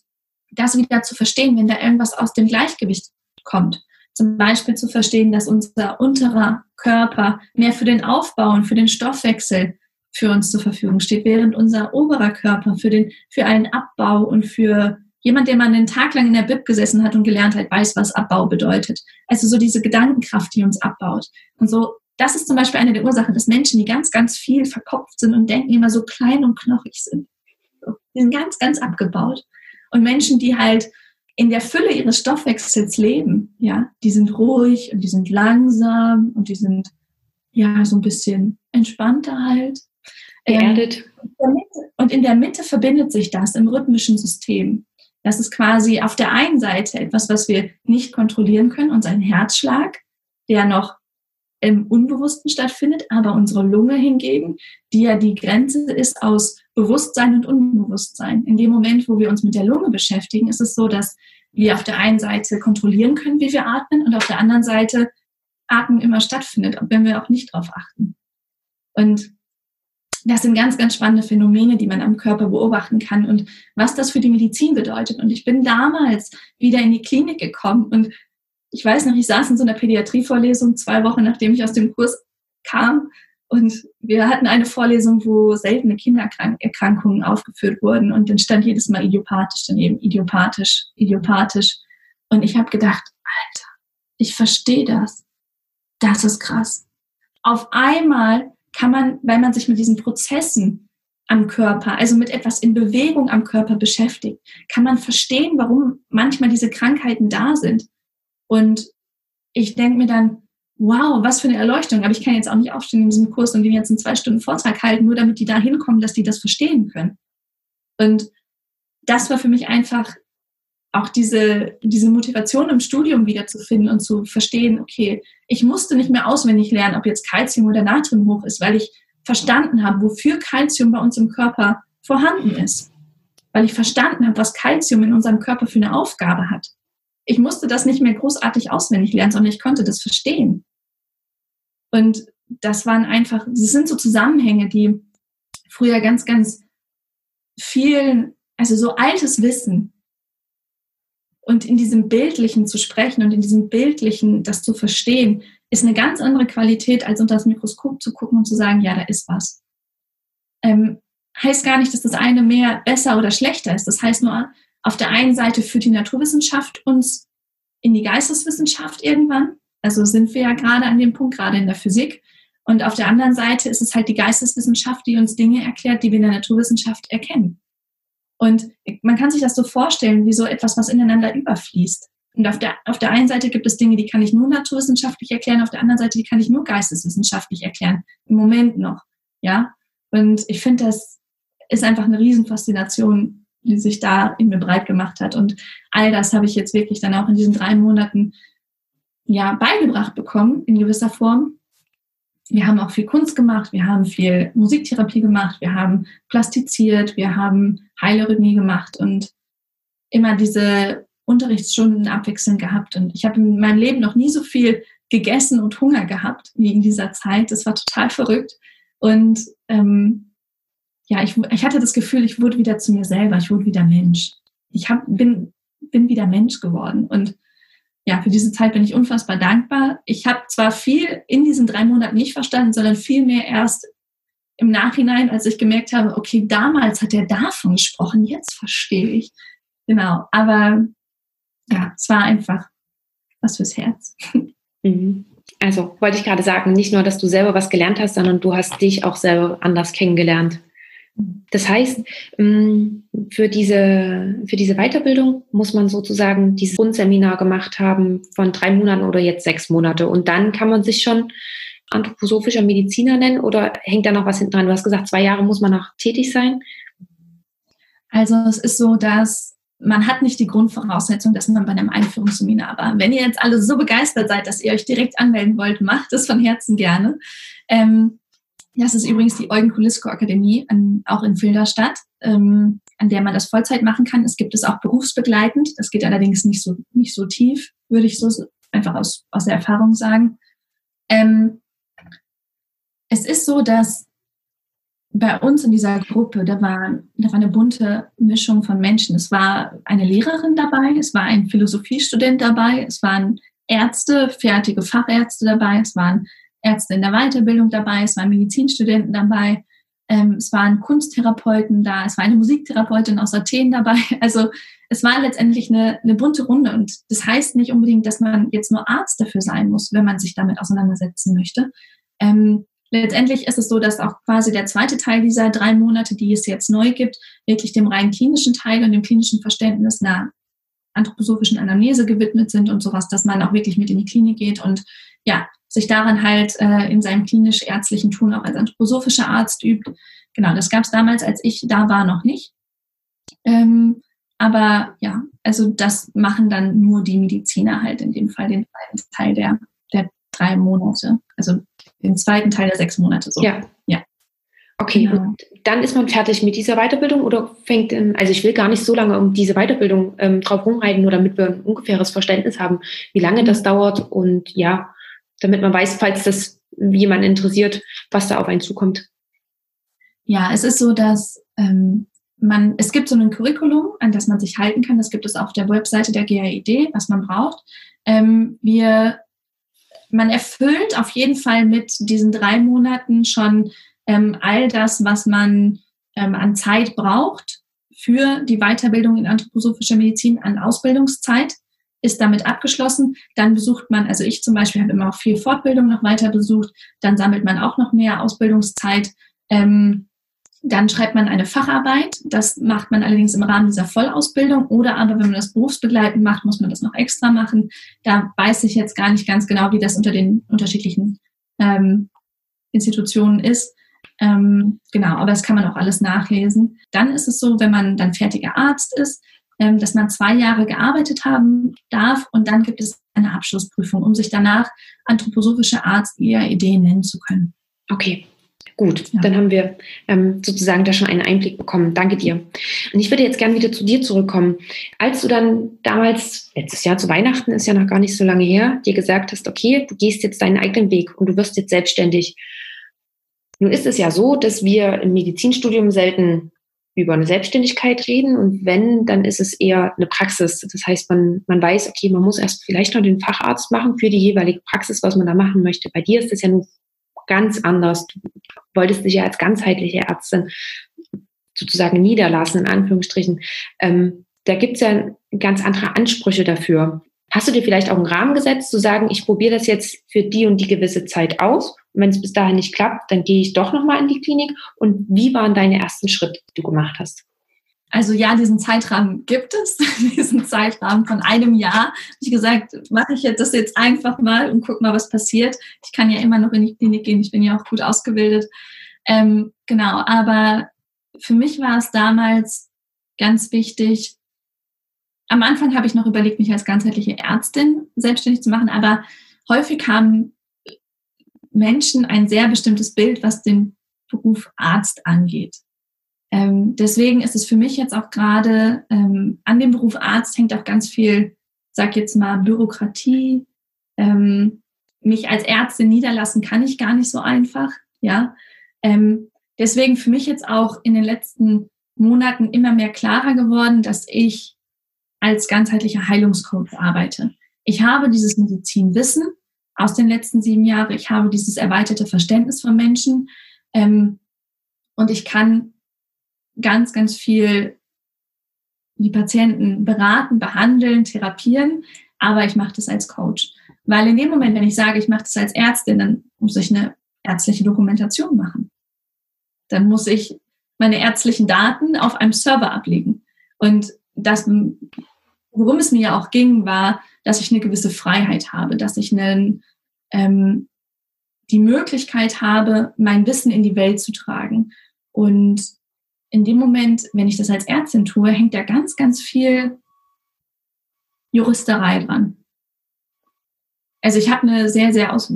das wieder zu verstehen, wenn da irgendwas aus dem Gleichgewicht kommt. Zum Beispiel zu verstehen, dass unser unterer Körper mehr für den Aufbau und für den Stoffwechsel für uns zur Verfügung steht, während unser oberer Körper für, den, für einen Abbau und für Jemand, der mal einen Tag lang in der Bib gesessen hat und gelernt hat, weiß, was Abbau bedeutet. Also so diese Gedankenkraft, die uns abbaut. Und so, das ist zum Beispiel eine der Ursachen, dass Menschen, die ganz, ganz viel verkopft sind und denken, immer so klein und knochig sind. Die sind ganz, ganz abgebaut. Und Menschen, die halt in der Fülle ihres Stoffwechsels leben, ja, die sind ruhig und die sind langsam und die sind ja so ein bisschen entspannter halt. Geerdet. Ähm, und in der Mitte verbindet sich das im rhythmischen System. Das ist quasi auf der einen Seite etwas, was wir nicht kontrollieren können, unseren Herzschlag, der noch im Unbewussten stattfindet, aber unsere Lunge hingegen, die ja die Grenze ist aus Bewusstsein und Unbewusstsein. In dem Moment, wo wir uns mit der Lunge beschäftigen, ist es so, dass wir auf der einen Seite kontrollieren können, wie wir atmen, und auf der anderen Seite Atmen immer stattfindet, wenn wir auch nicht darauf achten. Und das sind ganz, ganz spannende Phänomene, die man am Körper beobachten kann und was das für die Medizin bedeutet. Und ich bin damals wieder in die Klinik gekommen und ich weiß noch, ich saß in so einer Pädiatrievorlesung zwei Wochen, nachdem ich aus dem Kurs kam und wir hatten eine Vorlesung, wo seltene Kindererkrankungen aufgeführt wurden und dann stand jedes Mal idiopathisch daneben, idiopathisch, idiopathisch. Und ich habe gedacht, Alter, ich verstehe das. Das ist krass. Auf einmal kann man, weil man sich mit diesen Prozessen am Körper, also mit etwas in Bewegung am Körper beschäftigt, kann man verstehen, warum manchmal diese Krankheiten da sind. Und ich denke mir dann, wow, was für eine Erleuchtung. Aber ich kann jetzt auch nicht aufstehen in diesem Kurs und den jetzt in zwei Stunden Vortrag halten, nur damit die da hinkommen, dass die das verstehen können. Und das war für mich einfach auch diese, diese Motivation im Studium wiederzufinden und zu verstehen, okay, ich musste nicht mehr auswendig lernen, ob jetzt Kalzium oder Natrium hoch ist, weil ich verstanden habe, wofür Kalzium bei uns im Körper vorhanden ist. Weil ich verstanden habe, was Kalzium in unserem Körper für eine Aufgabe hat. Ich musste das nicht mehr großartig auswendig lernen, sondern ich konnte das verstehen. Und das waren einfach, das sind so Zusammenhänge, die früher ganz, ganz viel, also so altes Wissen, und in diesem Bildlichen zu sprechen und in diesem Bildlichen das zu verstehen, ist eine ganz andere Qualität, als unter das Mikroskop zu gucken und zu sagen, ja, da ist was. Ähm, heißt gar nicht, dass das eine mehr besser oder schlechter ist. Das heißt nur, auf der einen Seite führt die Naturwissenschaft uns in die Geisteswissenschaft irgendwann. Also sind wir ja gerade an dem Punkt, gerade in der Physik. Und auf der anderen Seite ist es halt die Geisteswissenschaft, die uns Dinge erklärt, die wir in der Naturwissenschaft erkennen. Und man kann sich das so vorstellen, wie so etwas, was ineinander überfließt. Und auf der, auf der einen Seite gibt es Dinge, die kann ich nur naturwissenschaftlich erklären, auf der anderen Seite, die kann ich nur geisteswissenschaftlich erklären. Im Moment noch. Ja. Und ich finde, das ist einfach eine Riesenfaszination, die sich da in mir breit gemacht hat. Und all das habe ich jetzt wirklich dann auch in diesen drei Monaten ja beigebracht bekommen, in gewisser Form. Wir haben auch viel Kunst gemacht, wir haben viel Musiktherapie gemacht, wir haben plastiziert, wir haben Heilerhythmie gemacht und immer diese Unterrichtsstunden abwechselnd gehabt. Und ich habe in meinem Leben noch nie so viel gegessen und Hunger gehabt wie in dieser Zeit. Das war total verrückt. Und ähm, ja, ich, ich hatte das Gefühl, ich wurde wieder zu mir selber, ich wurde wieder Mensch. Ich hab, bin, bin wieder Mensch geworden. Und ja, für diese Zeit bin ich unfassbar dankbar. Ich habe zwar viel in diesen drei Monaten nicht verstanden, sondern vielmehr erst im Nachhinein, als ich gemerkt habe, okay, damals hat er davon gesprochen, jetzt verstehe ich. Genau, aber ja, es war einfach was fürs Herz. Mhm. Also wollte ich gerade sagen, nicht nur, dass du selber was gelernt hast, sondern du hast dich auch selber anders kennengelernt. Das heißt, mm, für diese, für diese Weiterbildung muss man sozusagen dieses Grundseminar gemacht haben von drei Monaten oder jetzt sechs Monate. Und dann kann man sich schon anthroposophischer Mediziner nennen oder hängt da noch was hinten dran? Du hast gesagt, zwei Jahre muss man noch tätig sein. Also es ist so, dass man hat nicht die Grundvoraussetzung, dass man bei einem Einführungsseminar war. Wenn ihr jetzt alle so begeistert seid, dass ihr euch direkt anmelden wollt, macht es von Herzen gerne. Ähm, das ist übrigens die Eugen Kulisko Akademie, an, auch in Filderstadt, ähm, an der man das Vollzeit machen kann. Es gibt es auch berufsbegleitend. Das geht allerdings nicht so, nicht so tief, würde ich so einfach aus, aus der Erfahrung sagen. Ähm, es ist so, dass bei uns in dieser Gruppe, da war, da war eine bunte Mischung von Menschen. Es war eine Lehrerin dabei, es war ein Philosophiestudent dabei, es waren Ärzte, fertige Fachärzte dabei, es waren Ärzte in der Weiterbildung dabei, es waren Medizinstudenten dabei, ähm, es waren Kunsttherapeuten da, es war eine Musiktherapeutin aus Athen dabei. Also es war letztendlich eine, eine bunte Runde und das heißt nicht unbedingt, dass man jetzt nur Arzt dafür sein muss, wenn man sich damit auseinandersetzen möchte. Ähm, letztendlich ist es so, dass auch quasi der zweite Teil dieser drei Monate, die es jetzt neu gibt, wirklich dem rein klinischen Teil und dem klinischen Verständnis einer anthroposophischen Anamnese gewidmet sind und sowas, dass man auch wirklich mit in die Klinik geht und ja, sich daran halt äh, in seinem klinisch-ärztlichen Tun auch als anthroposophischer Arzt übt. Genau, das gab es damals, als ich da war, noch nicht. Ähm, aber ja, also das machen dann nur die Mediziner halt in dem Fall, den zweiten Teil der, der drei Monate, also den zweiten Teil der sechs Monate so. Ja. Ja. Okay, genau. und dann ist man fertig mit dieser Weiterbildung oder fängt, in, also ich will gar nicht so lange um diese Weiterbildung ähm, drauf rumreiten, nur damit wir ein ungefähres Verständnis haben, wie lange das dauert und ja, damit man weiß, falls das jemand interessiert, was da auf einen zukommt. Ja, es ist so, dass ähm, man, es gibt so ein Curriculum, an das man sich halten kann. Das gibt es auf der Webseite der GAID, was man braucht. Ähm, wir, man erfüllt auf jeden Fall mit diesen drei Monaten schon ähm, all das, was man ähm, an Zeit braucht für die Weiterbildung in anthroposophischer Medizin an Ausbildungszeit ist damit abgeschlossen. Dann besucht man, also ich zum Beispiel habe immer auch viel Fortbildung noch weiter besucht. Dann sammelt man auch noch mehr Ausbildungszeit. Ähm, dann schreibt man eine Facharbeit. Das macht man allerdings im Rahmen dieser Vollausbildung. Oder aber, wenn man das berufsbegleitend macht, muss man das noch extra machen. Da weiß ich jetzt gar nicht ganz genau, wie das unter den unterschiedlichen ähm, Institutionen ist. Ähm, genau, aber das kann man auch alles nachlesen. Dann ist es so, wenn man dann fertiger Arzt ist, dass man zwei Jahre gearbeitet haben darf und dann gibt es eine Abschlussprüfung, um sich danach anthroposophischer Arzt IAED nennen zu können. Okay, Gut, ja. dann haben wir ähm, sozusagen da schon einen Einblick bekommen. Danke dir. Und ich würde jetzt gerne wieder zu dir zurückkommen. Als du dann damals, letztes Jahr zu Weihnachten, ist ja noch gar nicht so lange her, dir gesagt hast, okay, du gehst jetzt deinen eigenen Weg und du wirst jetzt selbstständig. Nun ist es ja so, dass wir im Medizinstudium selten über eine Selbstständigkeit reden und wenn, dann ist es eher eine Praxis. Das heißt, man, man weiß, okay, man muss erst vielleicht noch den Facharzt machen für die jeweilige Praxis, was man da machen möchte. Bei dir ist das ja nun ganz anders. Du wolltest dich ja als ganzheitliche Ärztin sozusagen niederlassen, in Anführungsstrichen. Ähm, da gibt es ja ganz andere Ansprüche dafür. Hast du dir vielleicht auch einen Rahmen gesetzt, zu sagen, ich probiere das jetzt für die und die gewisse Zeit aus? Wenn es bis dahin nicht klappt, dann gehe ich doch nochmal in die Klinik. Und wie waren deine ersten Schritte, die du gemacht hast? Also ja, diesen Zeitrahmen gibt es, diesen Zeitrahmen von einem Jahr. Ich gesagt, mache ich das jetzt einfach mal und guck mal, was passiert. Ich kann ja immer noch in die Klinik gehen, ich bin ja auch gut ausgebildet. Ähm, genau, aber für mich war es damals ganz wichtig, am Anfang habe ich noch überlegt, mich als ganzheitliche Ärztin selbstständig zu machen, aber häufig haben Menschen ein sehr bestimmtes Bild, was den Beruf Arzt angeht. Ähm, deswegen ist es für mich jetzt auch gerade ähm, an dem Beruf Arzt hängt auch ganz viel, sag jetzt mal, Bürokratie. Ähm, mich als Ärztin niederlassen kann ich gar nicht so einfach. Ja, ähm, deswegen für mich jetzt auch in den letzten Monaten immer mehr klarer geworden, dass ich als ganzheitlicher Heilungscoach arbeite. Ich habe dieses Medizinwissen aus den letzten sieben Jahren. Ich habe dieses erweiterte Verständnis von Menschen. Ähm, und ich kann ganz, ganz viel die Patienten beraten, behandeln, therapieren. Aber ich mache das als Coach. Weil in dem Moment, wenn ich sage, ich mache das als Ärztin, dann muss ich eine ärztliche Dokumentation machen. Dann muss ich meine ärztlichen Daten auf einem Server ablegen. Und das, worum es mir ja auch ging, war, dass ich eine gewisse Freiheit habe, dass ich einen, ähm, die Möglichkeit habe, mein Wissen in die Welt zu tragen. Und in dem Moment, wenn ich das als Ärztin tue, hängt da ganz, ganz viel Juristerei dran. Also ich habe eine sehr, sehr aus,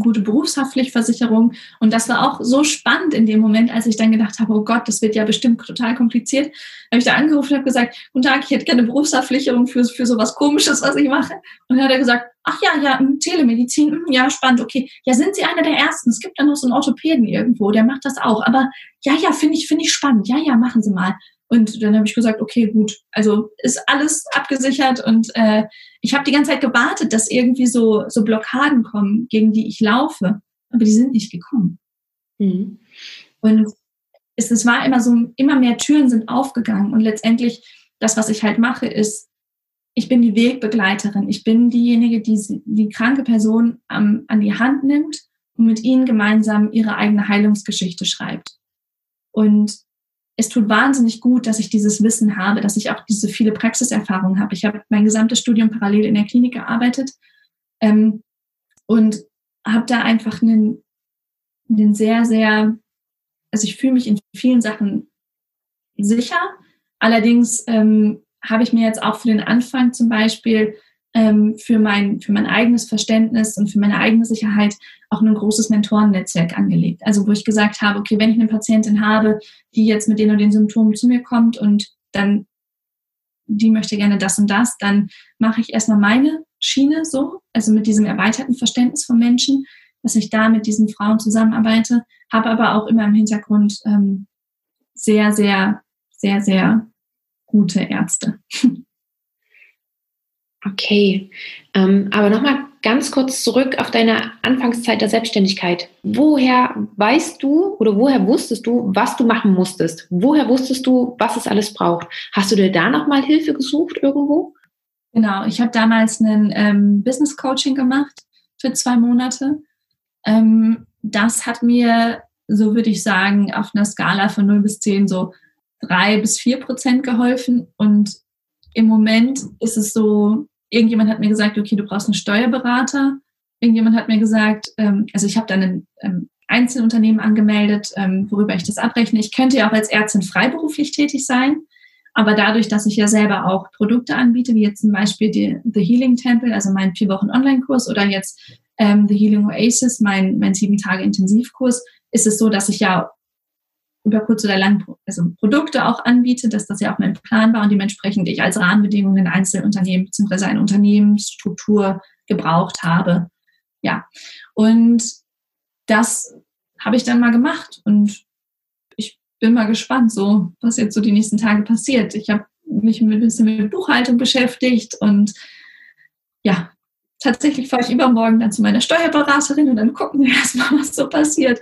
gute Berufshaftpflichtversicherung und das war auch so spannend in dem Moment, als ich dann gedacht habe, oh Gott, das wird ja bestimmt total kompliziert. Habe ich da angerufen und habe gesagt, guten Tag, ich hätte gerne Berufshaftpflichtung für, für sowas Komisches, was ich mache. Und dann hat er gesagt, ach ja, ja, hm, Telemedizin, hm, ja, spannend, okay. Ja, sind Sie einer der Ersten? Es gibt da noch so einen Orthopäden irgendwo, der macht das auch. Aber ja, ja, finde ich, finde ich spannend. Ja, ja, machen Sie mal. Und dann habe ich gesagt, okay, gut, also ist alles abgesichert und äh, ich habe die ganze Zeit gewartet, dass irgendwie so, so Blockaden kommen, gegen die ich laufe, aber die sind nicht gekommen. Mhm. Und es, es war immer so, immer mehr Türen sind aufgegangen und letztendlich das, was ich halt mache, ist, ich bin die Wegbegleiterin. Ich bin diejenige, die die kranke Person am, an die Hand nimmt und mit ihnen gemeinsam ihre eigene Heilungsgeschichte schreibt. Und es tut wahnsinnig gut, dass ich dieses Wissen habe, dass ich auch diese viele Praxiserfahrungen habe. Ich habe mein gesamtes Studium parallel in der Klinik gearbeitet ähm, und habe da einfach einen, einen sehr, sehr, also ich fühle mich in vielen Sachen sicher. Allerdings ähm, habe ich mir jetzt auch für den Anfang zum Beispiel für, mein, für mein eigenes Verständnis und für meine eigene Sicherheit auch ein großes Mentorennetzwerk angelegt. Also wo ich gesagt habe, okay, wenn ich eine Patientin habe, die jetzt mit den und den Symptomen zu mir kommt und dann die möchte gerne das und das, dann mache ich erstmal meine Schiene so, also mit diesem erweiterten Verständnis von Menschen, dass ich da mit diesen Frauen zusammenarbeite, habe aber auch immer im Hintergrund ähm, sehr, sehr, sehr, sehr gute Ärzte. Okay, ähm, aber nochmal ganz kurz zurück auf deine Anfangszeit der Selbstständigkeit. Woher weißt du oder woher wusstest du, was du machen musstest? Woher wusstest du, was es alles braucht? Hast du dir da nochmal Hilfe gesucht irgendwo? Genau, ich habe damals ein ähm, Business Coaching gemacht für zwei Monate. Ähm, das hat mir, so würde ich sagen, auf einer Skala von 0 bis 10 so drei bis vier Prozent geholfen und im Moment ist es so, irgendjemand hat mir gesagt, okay, du brauchst einen Steuerberater. Irgendjemand hat mir gesagt, ähm, also ich habe dann ein ähm, Einzelunternehmen angemeldet, ähm, worüber ich das abrechne. Ich könnte ja auch als Ärztin freiberuflich tätig sein, aber dadurch, dass ich ja selber auch Produkte anbiete, wie jetzt zum Beispiel die, The Healing Temple, also mein vier Wochen Online-Kurs oder jetzt ähm, The Healing Oasis, mein, mein sieben Tage Intensivkurs, ist es so, dass ich ja über kurz oder lang also Produkte auch anbiete, dass das ja auch mein Plan war und dementsprechend ich als Rahmenbedingungen ein Einzelunternehmen bzw. eine Unternehmensstruktur gebraucht habe. Ja, und das habe ich dann mal gemacht und ich bin mal gespannt, so was jetzt so die nächsten Tage passiert. Ich habe mich ein bisschen mit Buchhaltung beschäftigt und ja, tatsächlich fahre ich übermorgen dann zu meiner Steuerberaterin und dann gucken wir erstmal, was so passiert.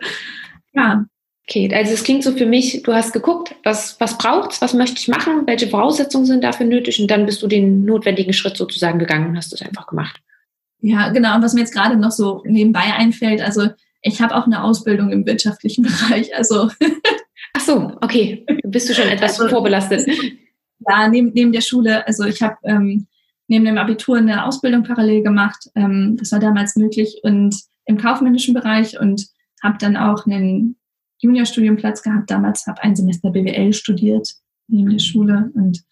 Ja, Okay, also es klingt so für mich, du hast geguckt, was, was braucht's, was möchte ich machen, welche Voraussetzungen sind dafür nötig und dann bist du den notwendigen Schritt sozusagen gegangen und hast es einfach gemacht. Ja, genau. Und was mir jetzt gerade noch so nebenbei einfällt, also ich habe auch eine Ausbildung im wirtschaftlichen Bereich. Also Ach so, okay. Bist du schon etwas also, vorbelastet? Ja, neben, neben der Schule. Also ich habe ähm, neben dem Abitur eine Ausbildung parallel gemacht. Ähm, das war damals möglich und im kaufmännischen Bereich und habe dann auch einen Juniorstudienplatz gehabt. Damals habe ein Semester BWL studiert neben der Schule und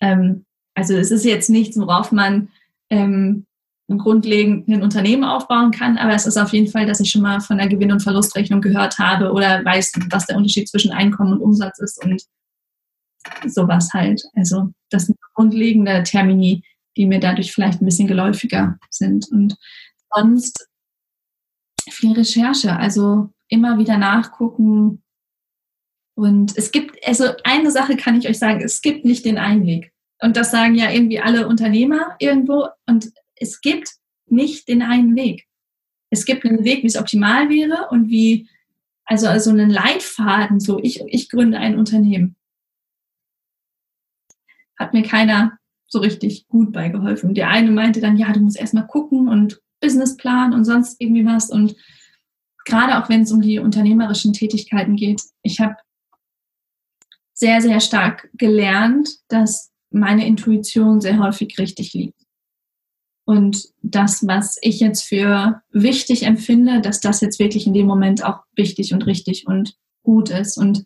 ähm, also es ist jetzt nichts, worauf man ähm, grundlegend ein Unternehmen aufbauen kann, aber es ist auf jeden Fall, dass ich schon mal von der Gewinn- und Verlustrechnung gehört habe oder weiß, was der Unterschied zwischen Einkommen und Umsatz ist und sowas halt. Also das sind grundlegende Termini, die mir dadurch vielleicht ein bisschen geläufiger sind. Und sonst viel Recherche, also immer wieder nachgucken. Und es gibt, also eine Sache kann ich euch sagen, es gibt nicht den Einweg. Und das sagen ja irgendwie alle Unternehmer irgendwo. Und es gibt nicht den einen Weg. Es gibt einen Weg, wie es optimal wäre und wie, also, also einen Leitfaden, so ich, ich gründe ein Unternehmen. Hat mir keiner so richtig gut beigeholfen. Der eine meinte dann, ja, du musst erstmal gucken und Businessplan und sonst irgendwie was. Und gerade auch wenn es um die unternehmerischen Tätigkeiten geht, ich habe sehr, sehr stark gelernt, dass meine Intuition sehr häufig richtig liegt. Und das, was ich jetzt für wichtig empfinde, dass das jetzt wirklich in dem Moment auch wichtig und richtig und gut ist. Und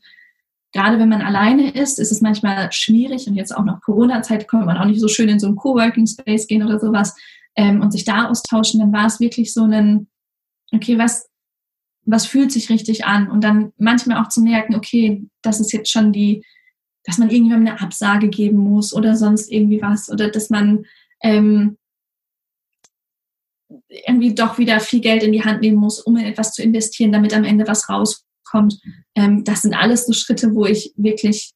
gerade wenn man alleine ist, ist es manchmal schwierig und jetzt auch noch Corona-Zeit kommt man auch nicht so schön in so einen Coworking Space gehen oder sowas ähm, und sich da austauschen, dann war es wirklich so ein, okay, was, was fühlt sich richtig an? Und dann manchmal auch zu merken, okay, das ist jetzt schon die, dass man irgendjemandem eine Absage geben muss oder sonst irgendwie was oder dass man ähm, irgendwie doch wieder viel Geld in die Hand nehmen muss, um in etwas zu investieren, damit am Ende was rauskommt kommt. Ähm, das sind alles so Schritte, wo ich wirklich,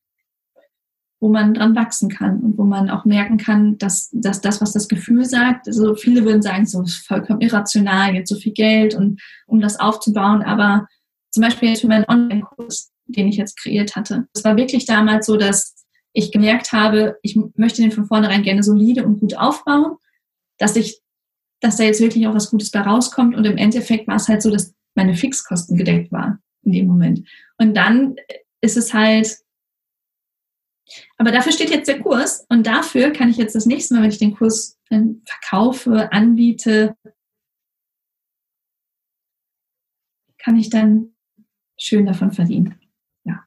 wo man dran wachsen kann und wo man auch merken kann, dass, dass das, was das Gefühl sagt, also viele würden sagen, so ist vollkommen irrational, jetzt so viel Geld und um das aufzubauen, aber zum Beispiel für meinen Online-Kurs, den ich jetzt kreiert hatte. Es war wirklich damals so, dass ich gemerkt habe, ich möchte den von vornherein gerne solide und gut aufbauen, dass ich, dass da jetzt wirklich auch was Gutes bei rauskommt und im Endeffekt war es halt so, dass meine Fixkosten gedeckt waren in dem Moment. Und dann ist es halt, aber dafür steht jetzt der Kurs und dafür kann ich jetzt das nächste Mal, wenn ich den Kurs verkaufe, anbiete, kann ich dann schön davon verdienen. Ja,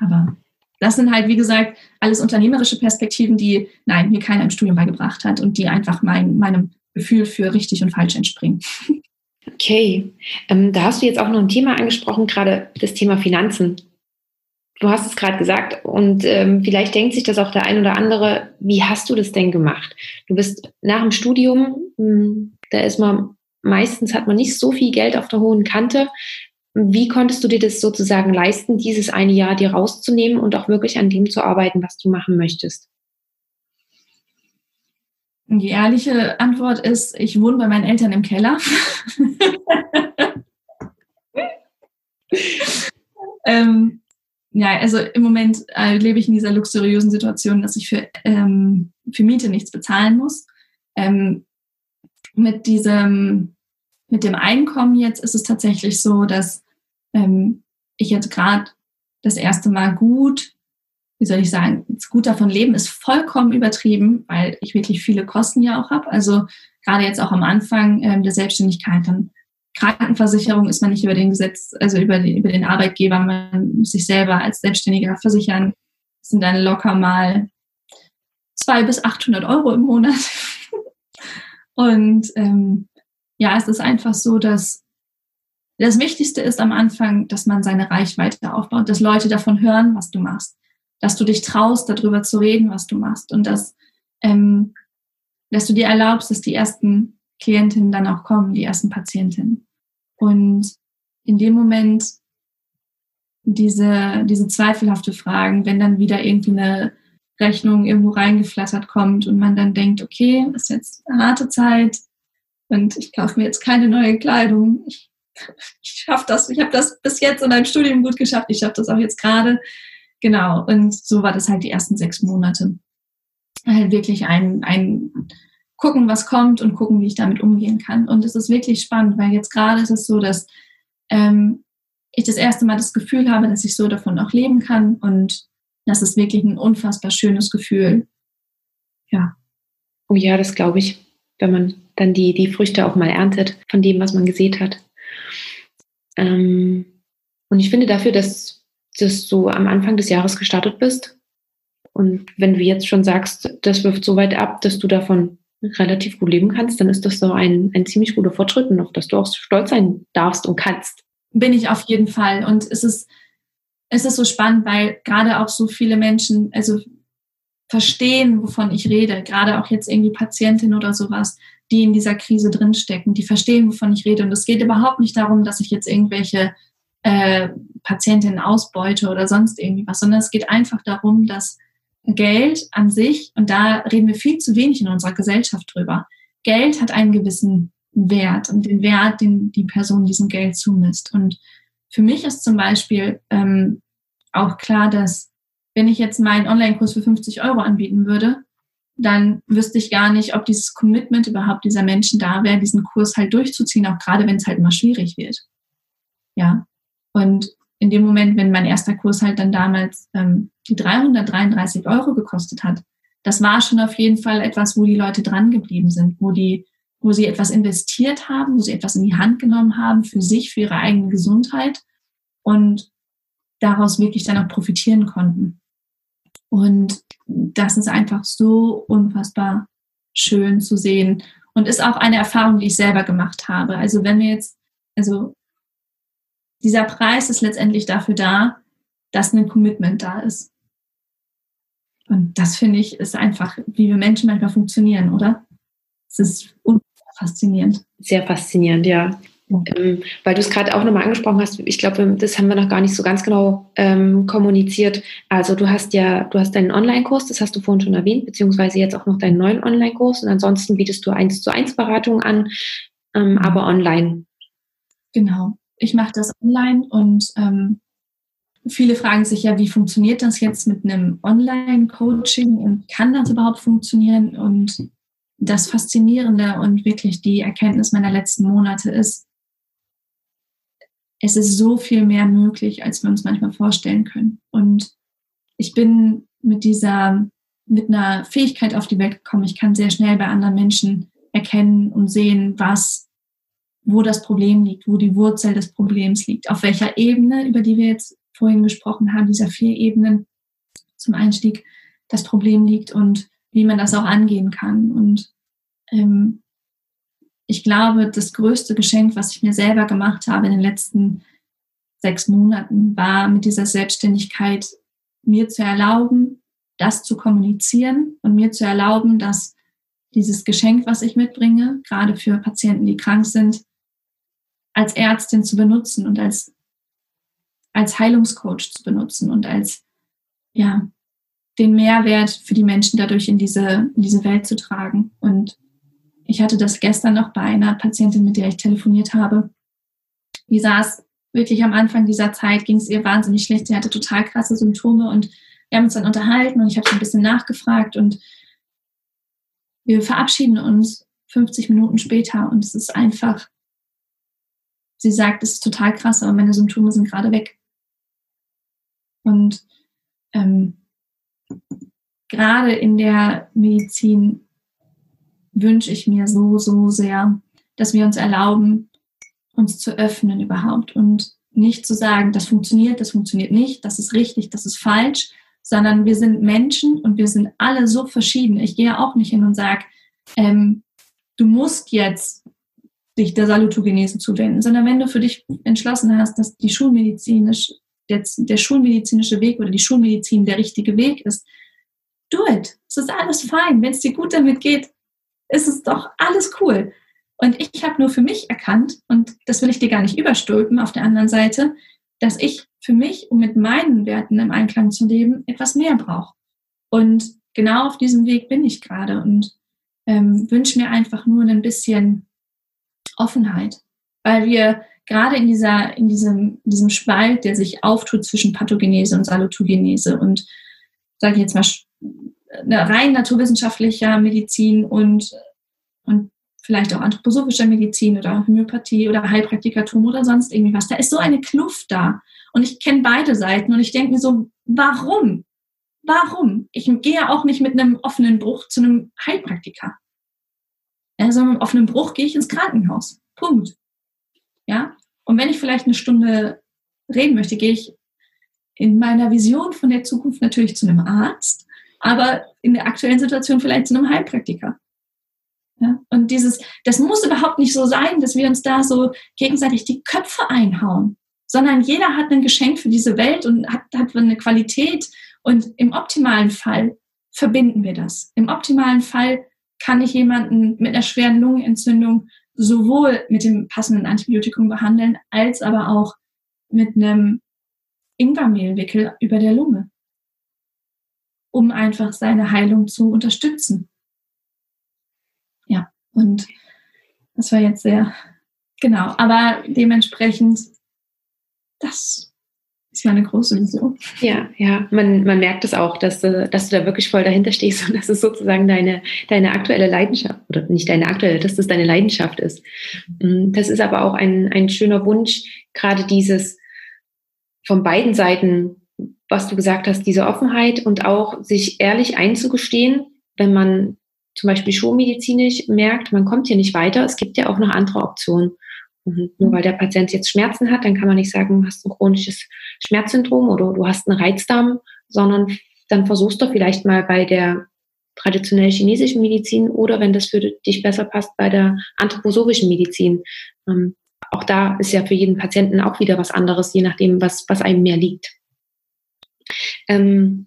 aber das sind halt, wie gesagt, alles unternehmerische Perspektiven, die, nein, mir keiner im Studium beigebracht hat und die einfach mein, meinem Gefühl für richtig und falsch entspringen. Okay, ähm, da hast du jetzt auch noch ein Thema angesprochen, gerade das Thema Finanzen. Du hast es gerade gesagt und ähm, vielleicht denkt sich das auch der ein oder andere, wie hast du das denn gemacht? Du bist nach dem Studium, mh, hm, da ist man, meistens hat man nicht so viel Geld auf der hohen Kante. Wie konntest du dir das sozusagen leisten, dieses eine Jahr dir rauszunehmen und auch wirklich an dem zu arbeiten, was du machen möchtest? Die ehrliche Antwort ist, ich wohne bei meinen Eltern im Keller. ähm, ja, also im Moment äh, lebe ich in dieser luxuriösen Situation, dass ich für, ähm, für Miete nichts bezahlen muss. Ähm, mit diesem, mit dem Einkommen jetzt ist es tatsächlich so, dass ähm, ich jetzt gerade das erste Mal gut wie soll ich sagen, gut davon leben ist vollkommen übertrieben, weil ich wirklich viele Kosten ja auch habe. Also gerade jetzt auch am Anfang ähm, der Selbstständigkeit, dann Krankenversicherung ist man nicht über den Gesetz, also über, die, über den Arbeitgeber, man muss sich selber als Selbstständiger versichern. Das sind dann locker mal zwei bis 800 Euro im Monat. Und ähm, ja, es ist einfach so, dass das Wichtigste ist am Anfang, dass man seine Reichweite aufbaut, dass Leute davon hören, was du machst dass du dich traust, darüber zu reden, was du machst und dass, ähm, dass du dir erlaubst, dass die ersten Klientinnen dann auch kommen, die ersten Patientinnen. Und in dem Moment diese, diese zweifelhafte Fragen, wenn dann wieder irgendwie eine Rechnung irgendwo reingeflattert kommt und man dann denkt, okay, ist jetzt eine harte Zeit und ich kaufe mir jetzt keine neue Kleidung, ich ich schaffe das, ich habe das bis jetzt in meinem Studium gut geschafft, ich schaffe das auch jetzt gerade. Genau, und so war das halt die ersten sechs Monate. Halt wirklich ein, ein gucken, was kommt und gucken, wie ich damit umgehen kann. Und es ist wirklich spannend, weil jetzt gerade ist es so, dass ähm, ich das erste Mal das Gefühl habe, dass ich so davon auch leben kann und das ist wirklich ein unfassbar schönes Gefühl. Ja. Oh ja, das glaube ich, wenn man dann die, die Früchte auch mal erntet von dem, was man gesät hat. Ähm, und ich finde dafür, dass, dass du am Anfang des Jahres gestartet bist und wenn du jetzt schon sagst, das wirft so weit ab, dass du davon relativ gut leben kannst, dann ist das so ein, ein ziemlich guter Fortschritt und auf das du auch stolz sein darfst und kannst. Bin ich auf jeden Fall. Und es ist, es ist so spannend, weil gerade auch so viele Menschen, also verstehen, wovon ich rede, gerade auch jetzt irgendwie Patientin oder sowas, die in dieser Krise drinstecken, die verstehen, wovon ich rede. Und es geht überhaupt nicht darum, dass ich jetzt irgendwelche äh, Patientinnen ausbeute oder sonst irgendwie was, sondern es geht einfach darum, dass Geld an sich, und da reden wir viel zu wenig in unserer Gesellschaft drüber, Geld hat einen gewissen Wert und den Wert, den die Person diesem Geld zumisst. Und für mich ist zum Beispiel ähm, auch klar, dass wenn ich jetzt meinen Online-Kurs für 50 Euro anbieten würde, dann wüsste ich gar nicht, ob dieses Commitment überhaupt dieser Menschen da wäre, diesen Kurs halt durchzuziehen, auch gerade wenn es halt immer schwierig wird. Ja. Und in dem Moment, wenn mein erster Kurs halt dann damals ähm, die 333 Euro gekostet hat, das war schon auf jeden Fall etwas, wo die Leute dran geblieben sind, wo die, wo sie etwas investiert haben, wo sie etwas in die Hand genommen haben für sich, für ihre eigene Gesundheit und daraus wirklich dann auch profitieren konnten. Und das ist einfach so unfassbar schön zu sehen und ist auch eine Erfahrung, die ich selber gemacht habe. Also wenn wir jetzt, also dieser Preis ist letztendlich dafür da, dass ein Commitment da ist. Und das finde ich ist einfach, wie wir Menschen manchmal funktionieren, oder? Es ist faszinierend. Sehr faszinierend, ja. Ähm, weil du es gerade auch nochmal angesprochen hast, ich glaube, das haben wir noch gar nicht so ganz genau ähm, kommuniziert. Also du hast ja, du hast deinen Online-Kurs, das hast du vorhin schon erwähnt, beziehungsweise jetzt auch noch deinen neuen Online-Kurs und ansonsten bietest du eins zu eins Beratungen an, ähm, aber online. Genau. Ich mache das online und ähm, viele fragen sich ja, wie funktioniert das jetzt mit einem Online-Coaching und kann das überhaupt funktionieren? Und das Faszinierende und wirklich die Erkenntnis meiner letzten Monate ist, es ist so viel mehr möglich, als wir uns manchmal vorstellen können. Und ich bin mit dieser, mit einer Fähigkeit auf die Welt gekommen. Ich kann sehr schnell bei anderen Menschen erkennen und sehen, was, wo das Problem liegt, wo die Wurzel des Problems liegt, auf welcher Ebene, über die wir jetzt vorhin gesprochen haben, dieser vier Ebenen zum Einstieg, das Problem liegt und wie man das auch angehen kann. Und ähm, ich glaube, das größte Geschenk, was ich mir selber gemacht habe in den letzten sechs Monaten, war mit dieser Selbstständigkeit mir zu erlauben, das zu kommunizieren und mir zu erlauben, dass dieses Geschenk, was ich mitbringe, gerade für Patienten, die krank sind, als Ärztin zu benutzen und als, als Heilungscoach zu benutzen und als, ja, den Mehrwert für die Menschen dadurch in diese, in diese Welt zu tragen. Und ich hatte das gestern noch bei einer Patientin, mit der ich telefoniert habe. Die saß wirklich am Anfang dieser Zeit, ging es ihr wahnsinnig schlecht. Sie hatte total krasse Symptome und wir haben uns dann unterhalten und ich habe so ein bisschen nachgefragt und wir verabschieden uns 50 Minuten später und es ist einfach, sie sagt, es ist total krass, aber meine Symptome sind gerade weg. Und ähm, gerade in der Medizin wünsche ich mir so, so sehr, dass wir uns erlauben, uns zu öffnen überhaupt und nicht zu sagen, das funktioniert, das funktioniert nicht, das ist richtig, das ist falsch, sondern wir sind Menschen und wir sind alle so verschieden. Ich gehe auch nicht hin und sage, ähm, du musst jetzt dich der Salutogenese zuwenden, sondern wenn du für dich entschlossen hast, dass die schulmedizinisch, der, der schulmedizinische Weg oder die Schulmedizin der richtige Weg ist, do it. Es ist alles fein. Wenn es dir gut damit geht, ist es doch alles cool. Und ich habe nur für mich erkannt, und das will ich dir gar nicht überstülpen auf der anderen Seite, dass ich für mich, um mit meinen Werten im Einklang zu leben, etwas mehr brauche. Und genau auf diesem Weg bin ich gerade und ähm, wünsche mir einfach nur ein bisschen Offenheit. weil wir gerade in dieser, in diesem, diesem Spalt, der sich auftut zwischen Pathogenese und Salutogenese und sage ich jetzt mal rein naturwissenschaftlicher Medizin und, und vielleicht auch anthroposophischer Medizin oder Homöopathie oder Heilpraktikatum oder sonst irgendwie was. Da ist so eine Kluft da. Und ich kenne beide Seiten und ich denke mir so, warum? Warum? Ich gehe auch nicht mit einem offenen Bruch zu einem Heilpraktiker. Also mit einem offenen Bruch gehe ich ins Krankenhaus. Punkt. Ja? Und wenn ich vielleicht eine Stunde reden möchte, gehe ich in meiner Vision von der Zukunft natürlich zu einem Arzt, aber in der aktuellen Situation vielleicht zu einem Heilpraktiker. Ja? Und dieses, das muss überhaupt nicht so sein, dass wir uns da so gegenseitig die Köpfe einhauen, sondern jeder hat ein Geschenk für diese Welt und hat, hat eine Qualität und im optimalen Fall verbinden wir das. Im optimalen Fall kann ich jemanden mit einer schweren Lungenentzündung sowohl mit dem passenden Antibiotikum behandeln, als aber auch mit einem Ingwermehlwickel über der Lunge, um einfach seine Heilung zu unterstützen. Ja, und das war jetzt sehr genau, aber dementsprechend, das ist meine große Vision. Ja, ja, man, man merkt es auch, dass du, dass du da wirklich voll dahinter stehst und dass es sozusagen deine, deine aktuelle Leidenschaft, oder nicht deine aktuelle, dass das deine Leidenschaft ist. Mm, das ist aber auch ein, ein schöner Wunsch, gerade dieses von beiden Seiten, was du gesagt hast, diese Offenheit und auch sich ehrlich einzugestehen, wenn man zum Beispiel schulmedizinisch merkt, man kommt hier nicht weiter, es gibt ja auch noch andere Optionen. Und nur weil der Patient jetzt Schmerzen hat, dann kann man nicht sagen, du hast ein chronisches Schmerzsyndrom oder du hast einen Reizdarm, sondern dann versuchst du vielleicht mal bei der traditionell chinesischen Medizin oder wenn das für dich besser passt, bei der anthroposophischen Medizin. Ähm, auch da ist ja für jeden Patienten auch wieder was anderes, je nachdem, was, was einem mehr liegt. Ähm,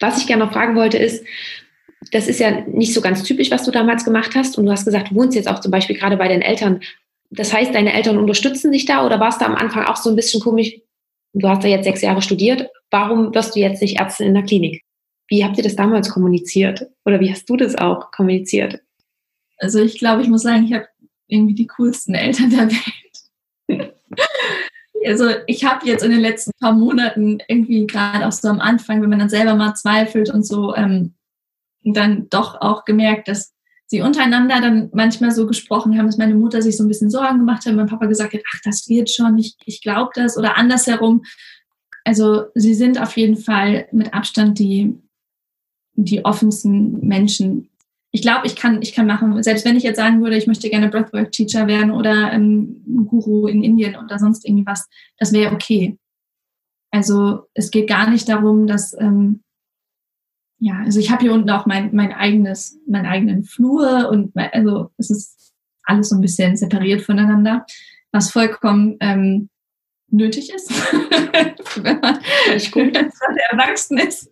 was ich gerne noch fragen wollte, ist, das ist ja nicht so ganz typisch, was du damals gemacht hast. Und du hast gesagt, du wohnst jetzt auch zum Beispiel gerade bei den Eltern. Das heißt, deine Eltern unterstützen dich da oder warst du am Anfang auch so ein bisschen komisch? Du hast ja jetzt sechs Jahre studiert. Warum wirst du jetzt nicht Ärztin in der Klinik? Wie habt ihr das damals kommuniziert? Oder wie hast du das auch kommuniziert? Also ich glaube, ich muss sagen, ich habe irgendwie die coolsten Eltern der Welt. also ich habe jetzt in den letzten paar Monaten irgendwie gerade auch so am Anfang, wenn man dann selber mal zweifelt und so, ähm, dann doch auch gemerkt, dass sie untereinander dann manchmal so gesprochen haben, dass meine Mutter sich so ein bisschen Sorgen gemacht hat, mein Papa gesagt hat, ach, das wird schon, ich, ich glaube das oder andersherum. Also sie sind auf jeden Fall mit Abstand die, die offensten Menschen. Ich glaube, ich kann, ich kann machen, selbst wenn ich jetzt sagen würde, ich möchte gerne Breathwork-Teacher werden oder ähm, Guru in Indien oder sonst irgendwie was, das wäre okay. Also es geht gar nicht darum, dass ähm, ja, also ich habe hier unten auch mein, mein eigenes, meinen eigenen Flur und mein, also es ist alles so ein bisschen separiert voneinander, was vollkommen ähm, nötig ist, wenn man gut erwachsen ist.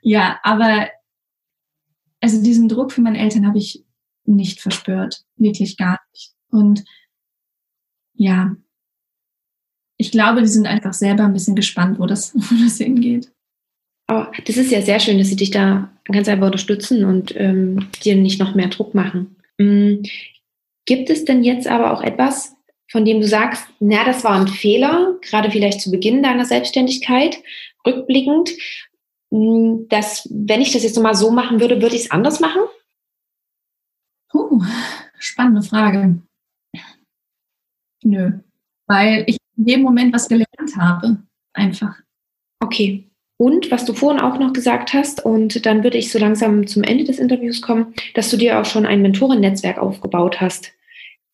Ja, aber also diesen Druck für meine Eltern habe ich nicht verspürt, wirklich gar nicht. Und ja, ich glaube, die sind einfach selber ein bisschen gespannt, wo das, wo das hingeht. Das ist ja sehr schön, dass sie dich da ganz einfach unterstützen und ähm, dir nicht noch mehr Druck machen. Mhm. Gibt es denn jetzt aber auch etwas, von dem du sagst, na, das war ein Fehler, gerade vielleicht zu Beginn deiner Selbstständigkeit, rückblickend, hm, dass wenn ich das jetzt nochmal so machen würde, würde ich es anders machen? Puh, spannende Frage. Nö, weil ich in dem Moment was gelernt habe, einfach. Okay. Und was du vorhin auch noch gesagt hast, und dann würde ich so langsam zum Ende des Interviews kommen, dass du dir auch schon ein Mentorennetzwerk aufgebaut hast.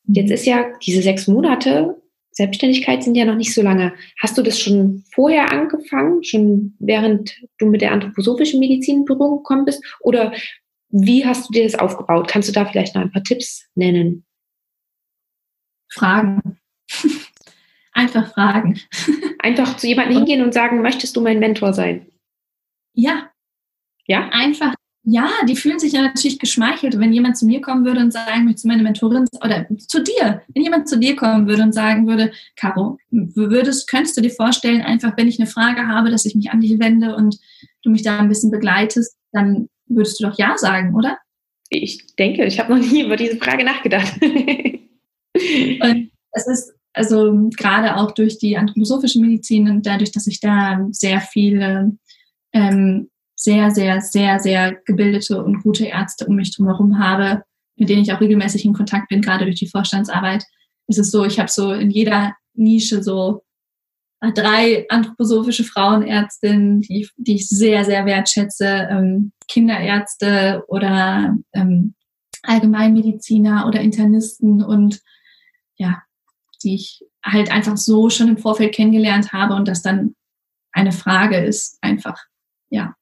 Jetzt ist ja diese sechs Monate Selbstständigkeit sind ja noch nicht so lange. Hast du das schon vorher angefangen, schon während du mit der anthroposophischen Medizin in Berührung gekommen bist? Oder wie hast du dir das aufgebaut? Kannst du da vielleicht noch ein paar Tipps nennen? Fragen. Einfach fragen. Einfach zu jemandem hingehen und sagen, möchtest du mein Mentor sein? Ja. Ja? Einfach. Ja, die fühlen sich ja natürlich geschmeichelt, wenn jemand zu mir kommen würde und sagen, möchtest du meine Mentorin oder zu dir, wenn jemand zu dir kommen würde und sagen würde, Caro, würdest, könntest du dir vorstellen, einfach wenn ich eine Frage habe, dass ich mich an dich wende und du mich da ein bisschen begleitest, dann würdest du doch ja sagen, oder? Ich denke, ich habe noch nie über diese Frage nachgedacht. Und es ist also gerade auch durch die anthroposophische Medizin und dadurch, dass ich da sehr viele ähm, sehr, sehr, sehr, sehr gebildete und gute Ärzte um mich herum habe, mit denen ich auch regelmäßig in Kontakt bin, gerade durch die Vorstandsarbeit, ist es so, ich habe so in jeder Nische so drei anthroposophische Frauenärztinnen, die, die ich sehr, sehr wertschätze, ähm, Kinderärzte oder ähm, Allgemeinmediziner oder Internisten und ja, die ich halt einfach so schon im Vorfeld kennengelernt habe und das dann eine Frage ist, einfach, ja,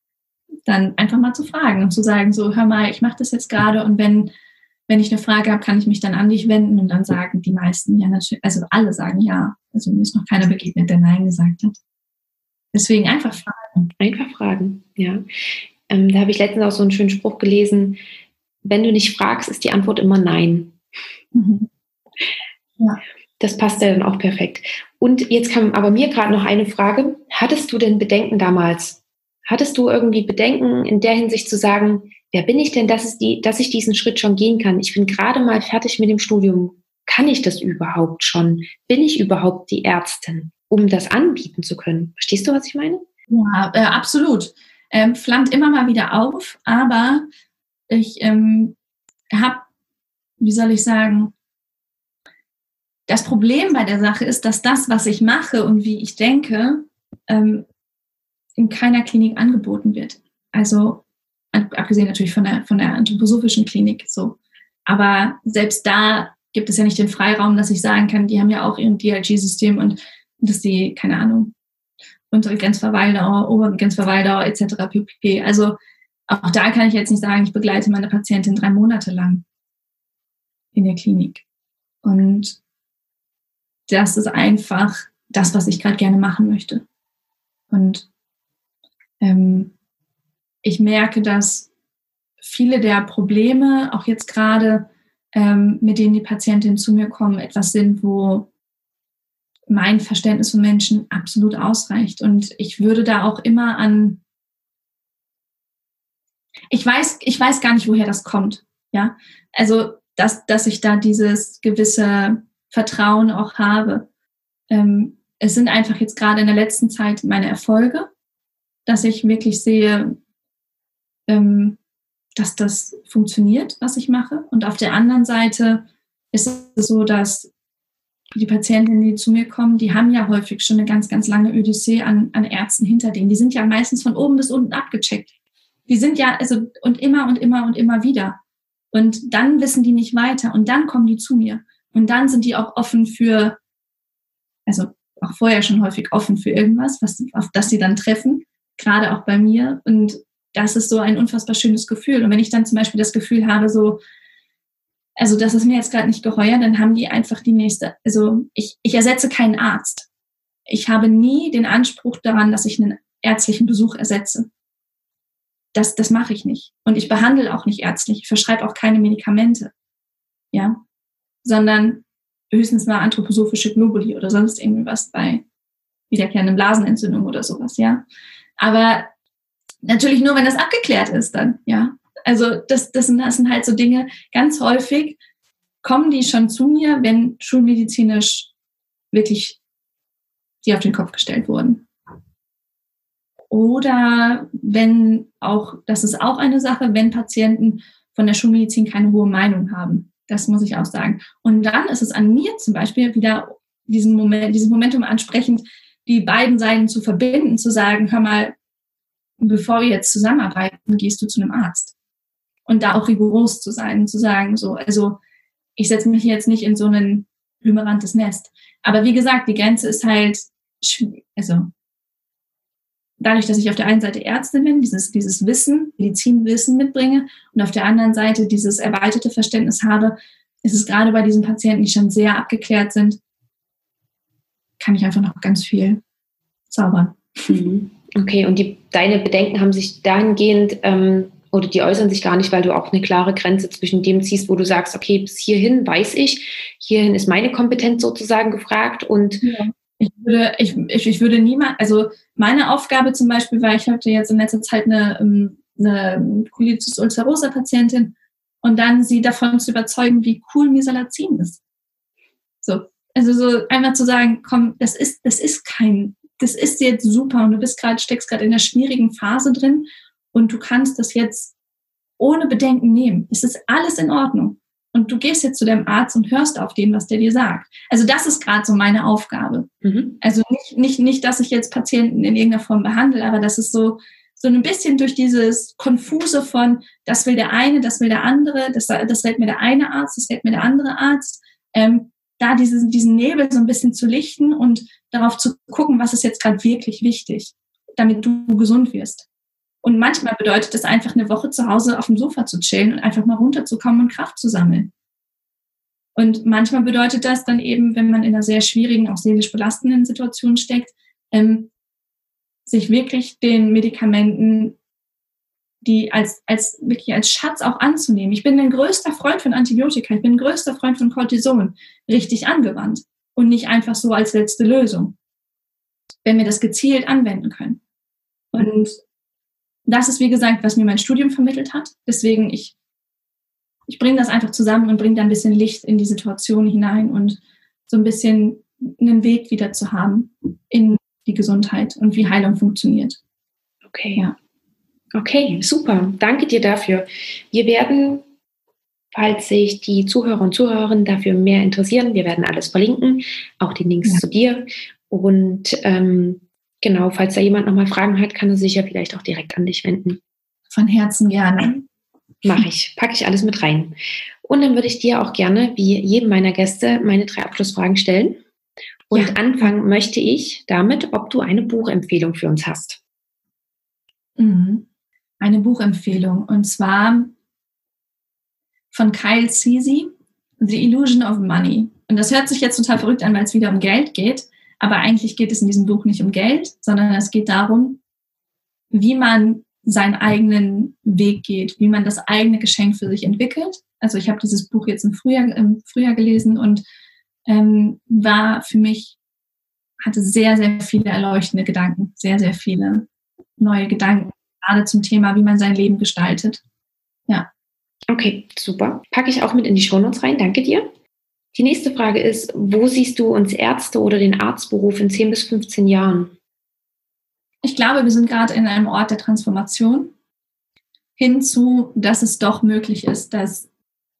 dann einfach mal zu fragen und zu sagen, so, hör mal, ich mache das jetzt gerade und wenn, wenn ich eine Frage habe, kann ich mich dann an dich wenden und dann sagen die meisten ja natürlich, also alle sagen ja. Also mir ist noch keiner begegnet, der Nein gesagt hat. Deswegen einfach fragen. Einfach fragen, ja. Ähm, da habe ich letztens auch so einen schönen Spruch gelesen, wenn du nicht fragst, ist die Antwort immer Nein. Mhm. Ja. Das passt ja dann auch perfekt. Und jetzt kam aber mir gerade noch eine Frage. Hattest du denn Bedenken damals, Hattest du irgendwie Bedenken in der Hinsicht zu sagen, wer bin ich denn, dass, die, dass ich diesen Schritt schon gehen kann? Ich bin gerade mal fertig mit dem Studium. Kann ich das überhaupt schon? Bin ich überhaupt die Ärztin, um das anbieten zu können? Verstehst du, was ich meine? Ja, äh, absolut. Ähm, flammt immer mal wieder auf, aber ich ähm, habe, wie soll ich sagen, das Problem bei der Sache ist, dass das, was ich mache und wie ich denke, ähm, in keiner Klinik angeboten wird. Also abgesehen natürlich von der, von der anthroposophischen Klinik so. Aber selbst da gibt es ja nicht den Freiraum, dass ich sagen kann, die haben ja auch ihren DLG-System und dass die, keine Ahnung, untere Grenzverweildauer, obere Grenzverweildauer etc. pp. Also auch da kann ich jetzt nicht sagen, ich begleite meine Patientin drei Monate lang in der Klinik. Und das ist einfach das, was ich gerade gerne machen möchte. Und ähm, ich merke, dass viele der Probleme, auch jetzt gerade, ähm, mit denen die Patientinnen zu mir kommen, etwas sind, wo mein Verständnis von Menschen absolut ausreicht. Und ich würde da auch immer an, ich weiß, ich weiß gar nicht, woher das kommt. Ja, also, dass, dass ich da dieses gewisse Vertrauen auch habe. Ähm, es sind einfach jetzt gerade in der letzten Zeit meine Erfolge, dass ich wirklich sehe, ähm, dass das funktioniert, was ich mache. Und auf der anderen Seite ist es so, dass die Patientinnen, die zu mir kommen, die haben ja häufig schon eine ganz, ganz lange Odyssee an, an Ärzten hinter denen. Die sind ja meistens von oben bis unten abgecheckt. Die sind ja, also, und immer und immer und immer wieder. Und dann wissen die nicht weiter und dann kommen die zu mir. Und dann sind die auch offen für, also auch vorher schon häufig offen für irgendwas, was, auf das sie dann treffen gerade auch bei mir. Und das ist so ein unfassbar schönes Gefühl. Und wenn ich dann zum Beispiel das Gefühl habe, so, also das ist mir jetzt gerade nicht geheuer, dann haben die einfach die nächste. Also ich, ich ersetze keinen Arzt. Ich habe nie den Anspruch daran, dass ich einen ärztlichen Besuch ersetze. Das, das mache ich nicht. Und ich behandle auch nicht ärztlich. Ich verschreibe auch keine Medikamente. Ja. Sondern höchstens mal anthroposophische Globuli oder sonst irgendwie was bei wiederkehrenden Blasenentzündung oder sowas, ja. Aber natürlich nur, wenn das abgeklärt ist dann, ja. Also das, das, sind, das sind halt so Dinge, ganz häufig kommen die schon zu mir, wenn schulmedizinisch wirklich die auf den Kopf gestellt wurden. Oder wenn auch, das ist auch eine Sache, wenn Patienten von der Schulmedizin keine hohe Meinung haben. Das muss ich auch sagen. Und dann ist es an mir zum Beispiel wieder diesen Moment, dieses Momentum ansprechend, die beiden Seiten zu verbinden, zu sagen, hör mal, bevor wir jetzt zusammenarbeiten, gehst du zu einem Arzt. Und da auch rigoros zu sein, zu sagen, so, also ich setze mich jetzt nicht in so ein blümerantes Nest. Aber wie gesagt, die Grenze ist halt, also dadurch, dass ich auf der einen Seite Ärztin bin, dieses, dieses Wissen, Medizinwissen mitbringe und auf der anderen Seite dieses erweiterte Verständnis habe, ist es gerade bei diesen Patienten, die schon sehr abgeklärt sind, kann ich einfach noch ganz viel zaubern. Mhm. Okay, und die, deine Bedenken haben sich dahingehend ähm, oder die äußern sich gar nicht, weil du auch eine klare Grenze zwischen dem ziehst, wo du sagst, okay, bis hierhin weiß ich, hierhin ist meine Kompetenz sozusagen gefragt und ja. Ich würde, ich, ich, ich würde niemand, also meine Aufgabe zum Beispiel war, ich hatte jetzt in letzter Zeit eine, ähm, eine Colitis ulcerosa Patientin und dann sie davon zu überzeugen, wie cool Mesalazin ist. So. Also so einmal zu sagen, komm, das ist, das ist kein, das ist jetzt super und du bist gerade, steckst gerade in einer schwierigen Phase drin und du kannst das jetzt ohne Bedenken nehmen. Es ist alles in Ordnung. Und du gehst jetzt zu deinem Arzt und hörst auf den, was der dir sagt. Also das ist gerade so meine Aufgabe. Mhm. Also nicht, nicht, nicht, dass ich jetzt Patienten in irgendeiner Form behandle, aber das ist so, so ein bisschen durch dieses Konfuse von, das will der eine, das will der andere, das, das rät mir der eine Arzt, das rät mir der andere Arzt, ähm, da diesen, diesen Nebel so ein bisschen zu lichten und darauf zu gucken, was ist jetzt gerade wirklich wichtig, damit du gesund wirst. Und manchmal bedeutet es einfach eine Woche zu Hause auf dem Sofa zu chillen und einfach mal runterzukommen und Kraft zu sammeln. Und manchmal bedeutet das dann eben, wenn man in einer sehr schwierigen, auch seelisch belastenden Situation steckt, ähm, sich wirklich den Medikamenten, die als, als, wirklich als Schatz auch anzunehmen. Ich bin ein größter Freund von Antibiotika, ich bin ein größter Freund von Cortison, richtig angewandt und nicht einfach so als letzte Lösung, wenn wir das gezielt anwenden können. Und das ist, wie gesagt, was mir mein Studium vermittelt hat. Deswegen, ich, ich bringe das einfach zusammen und bringe da ein bisschen Licht in die Situation hinein und so ein bisschen einen Weg wieder zu haben in die Gesundheit und wie Heilung funktioniert. Okay. Ja. Okay, super. Danke dir dafür. Wir werden, falls sich die Zuhörer und Zuhörerinnen dafür mehr interessieren, wir werden alles verlinken, auch die Links ja. zu dir. Und ähm, genau, falls da jemand nochmal Fragen hat, kann er sich ja vielleicht auch direkt an dich wenden. Von Herzen gerne. Mache ich, packe ich alles mit rein. Und dann würde ich dir auch gerne, wie jedem meiner Gäste, meine drei Abschlussfragen stellen. Und ja. anfangen möchte ich damit, ob du eine Buchempfehlung für uns hast. Mhm. Eine Buchempfehlung. Und zwar von Kyle Ceasy, The Illusion of Money. Und das hört sich jetzt total verrückt an, weil es wieder um Geld geht. Aber eigentlich geht es in diesem Buch nicht um Geld, sondern es geht darum, wie man seinen eigenen Weg geht, wie man das eigene Geschenk für sich entwickelt. Also ich habe dieses Buch jetzt im Frühjahr, im Frühjahr gelesen und ähm, war für mich, hatte sehr, sehr viele erleuchtende Gedanken, sehr, sehr viele neue Gedanken, gerade zum Thema, wie man sein Leben gestaltet. Ja. Okay, super. Packe ich auch mit in die Shownotes rein. Danke dir. Die nächste Frage ist, wo siehst du uns Ärzte oder den Arztberuf in 10 bis 15 Jahren? Ich glaube, wir sind gerade in einem Ort der Transformation hinzu, dass es doch möglich ist, dass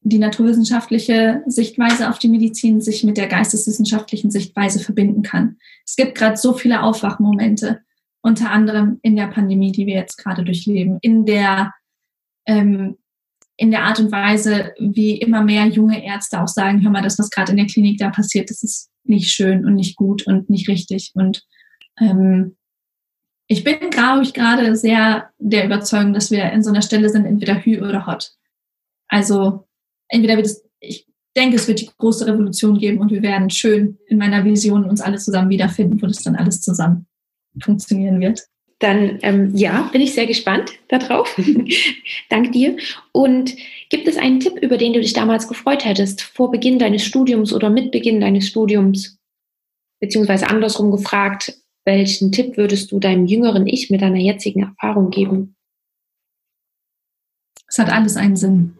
die naturwissenschaftliche Sichtweise auf die Medizin sich mit der geisteswissenschaftlichen Sichtweise verbinden kann. Es gibt gerade so viele Aufwachmomente, unter anderem in der Pandemie, die wir jetzt gerade durchleben, in der ähm, in der Art und Weise, wie immer mehr junge Ärzte auch sagen, hör mal, das, was gerade in der Klinik da passiert, das ist nicht schön und nicht gut und nicht richtig. Und ähm, ich bin, glaube ich, gerade sehr der Überzeugung, dass wir in so einer Stelle sind, entweder Hü oder Hot. Also entweder wird es, ich denke, es wird die große Revolution geben und wir werden schön in meiner Vision uns alle zusammen wiederfinden, wo das dann alles zusammen funktionieren wird. Dann ähm, ja, bin ich sehr gespannt darauf. Dank dir. Und gibt es einen Tipp, über den du dich damals gefreut hättest, vor Beginn deines Studiums oder mit Beginn deines Studiums? Beziehungsweise andersrum gefragt, welchen Tipp würdest du deinem jüngeren Ich mit deiner jetzigen Erfahrung geben? Es hat alles einen Sinn.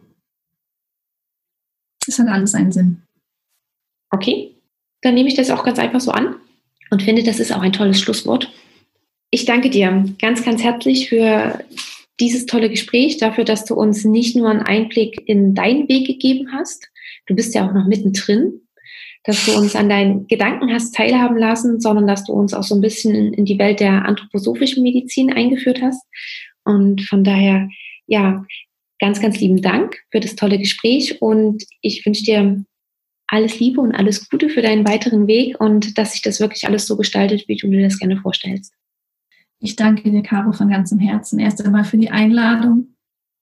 Es hat alles einen Sinn. Okay, dann nehme ich das auch ganz einfach so an und finde, das ist auch ein tolles Schlusswort. Ich danke dir ganz, ganz herzlich für dieses tolle Gespräch, dafür, dass du uns nicht nur einen Einblick in deinen Weg gegeben hast, du bist ja auch noch mittendrin, dass du uns an deinen Gedanken hast teilhaben lassen, sondern dass du uns auch so ein bisschen in die Welt der anthroposophischen Medizin eingeführt hast. Und von daher, ja, ganz, ganz lieben Dank für das tolle Gespräch und ich wünsche dir alles Liebe und alles Gute für deinen weiteren Weg und dass sich das wirklich alles so gestaltet, wie du dir das gerne vorstellst. Ich danke dir, Caro, von ganzem Herzen. Erst einmal für die Einladung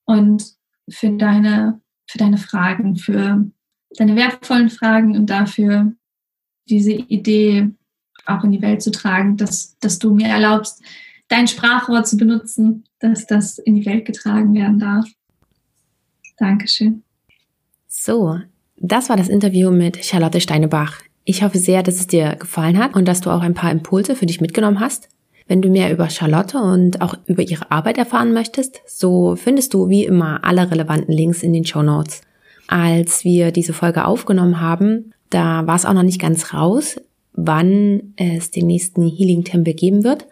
und für deine, für deine Fragen, für deine wertvollen Fragen und dafür diese Idee auch in die Welt zu tragen, dass, dass du mir erlaubst, dein Sprachrohr zu benutzen, dass das in die Welt getragen werden darf. Dankeschön. So, das war das Interview mit Charlotte Steinebach. Ich hoffe sehr, dass es dir gefallen hat und dass du auch ein paar Impulse für dich mitgenommen hast. Wenn du mehr über Charlotte und auch über ihre Arbeit erfahren möchtest, so findest du wie immer alle relevanten Links in den Show Notes. Als wir diese Folge aufgenommen haben, Da war es auch noch nicht ganz raus, wann es den nächsten Healing-Tempel geben wird.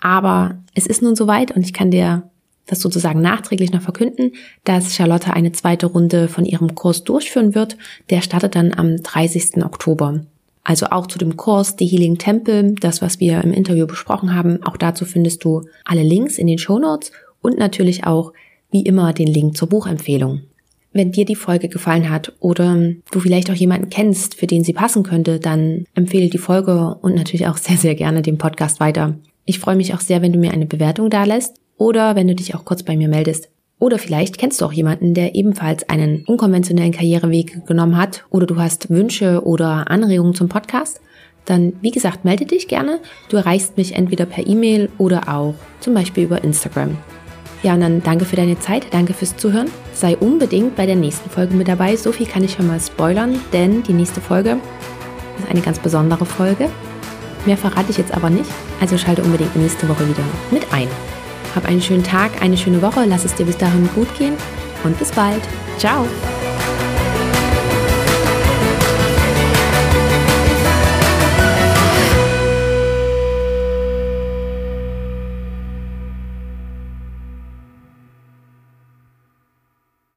Aber es ist nun soweit und ich kann dir das sozusagen nachträglich noch verkünden, dass Charlotte eine zweite Runde von ihrem Kurs durchführen wird. Der startet dann am 30. Oktober. Also auch zu dem Kurs The Healing Temple, das, was wir im Interview besprochen haben. Auch dazu findest du alle Links in den Show Notes und natürlich auch, wie immer, den Link zur Buchempfehlung. Wenn dir die Folge gefallen hat oder du vielleicht auch jemanden kennst, für den sie passen könnte, dann empfehle die Folge und natürlich auch sehr, sehr gerne den Podcast weiter. Ich freue mich auch sehr, wenn du mir eine Bewertung da lässt oder wenn du dich auch kurz bei mir meldest. Oder vielleicht kennst du auch jemanden, der ebenfalls einen unkonventionellen Karriereweg genommen hat oder du hast Wünsche oder Anregungen zum Podcast. Dann, wie gesagt, melde dich gerne. Du erreichst mich entweder per E-Mail oder auch zum Beispiel über Instagram. Ja, und dann danke für deine Zeit, danke fürs Zuhören. Sei unbedingt bei der nächsten Folge mit dabei. So viel kann ich schon mal spoilern, denn die nächste Folge ist eine ganz besondere Folge. Mehr verrate ich jetzt aber nicht, also schalte unbedingt nächste Woche wieder mit ein. Hab einen schönen Tag, eine schöne Woche, lass es dir bis dahin gut gehen und bis bald. Ciao!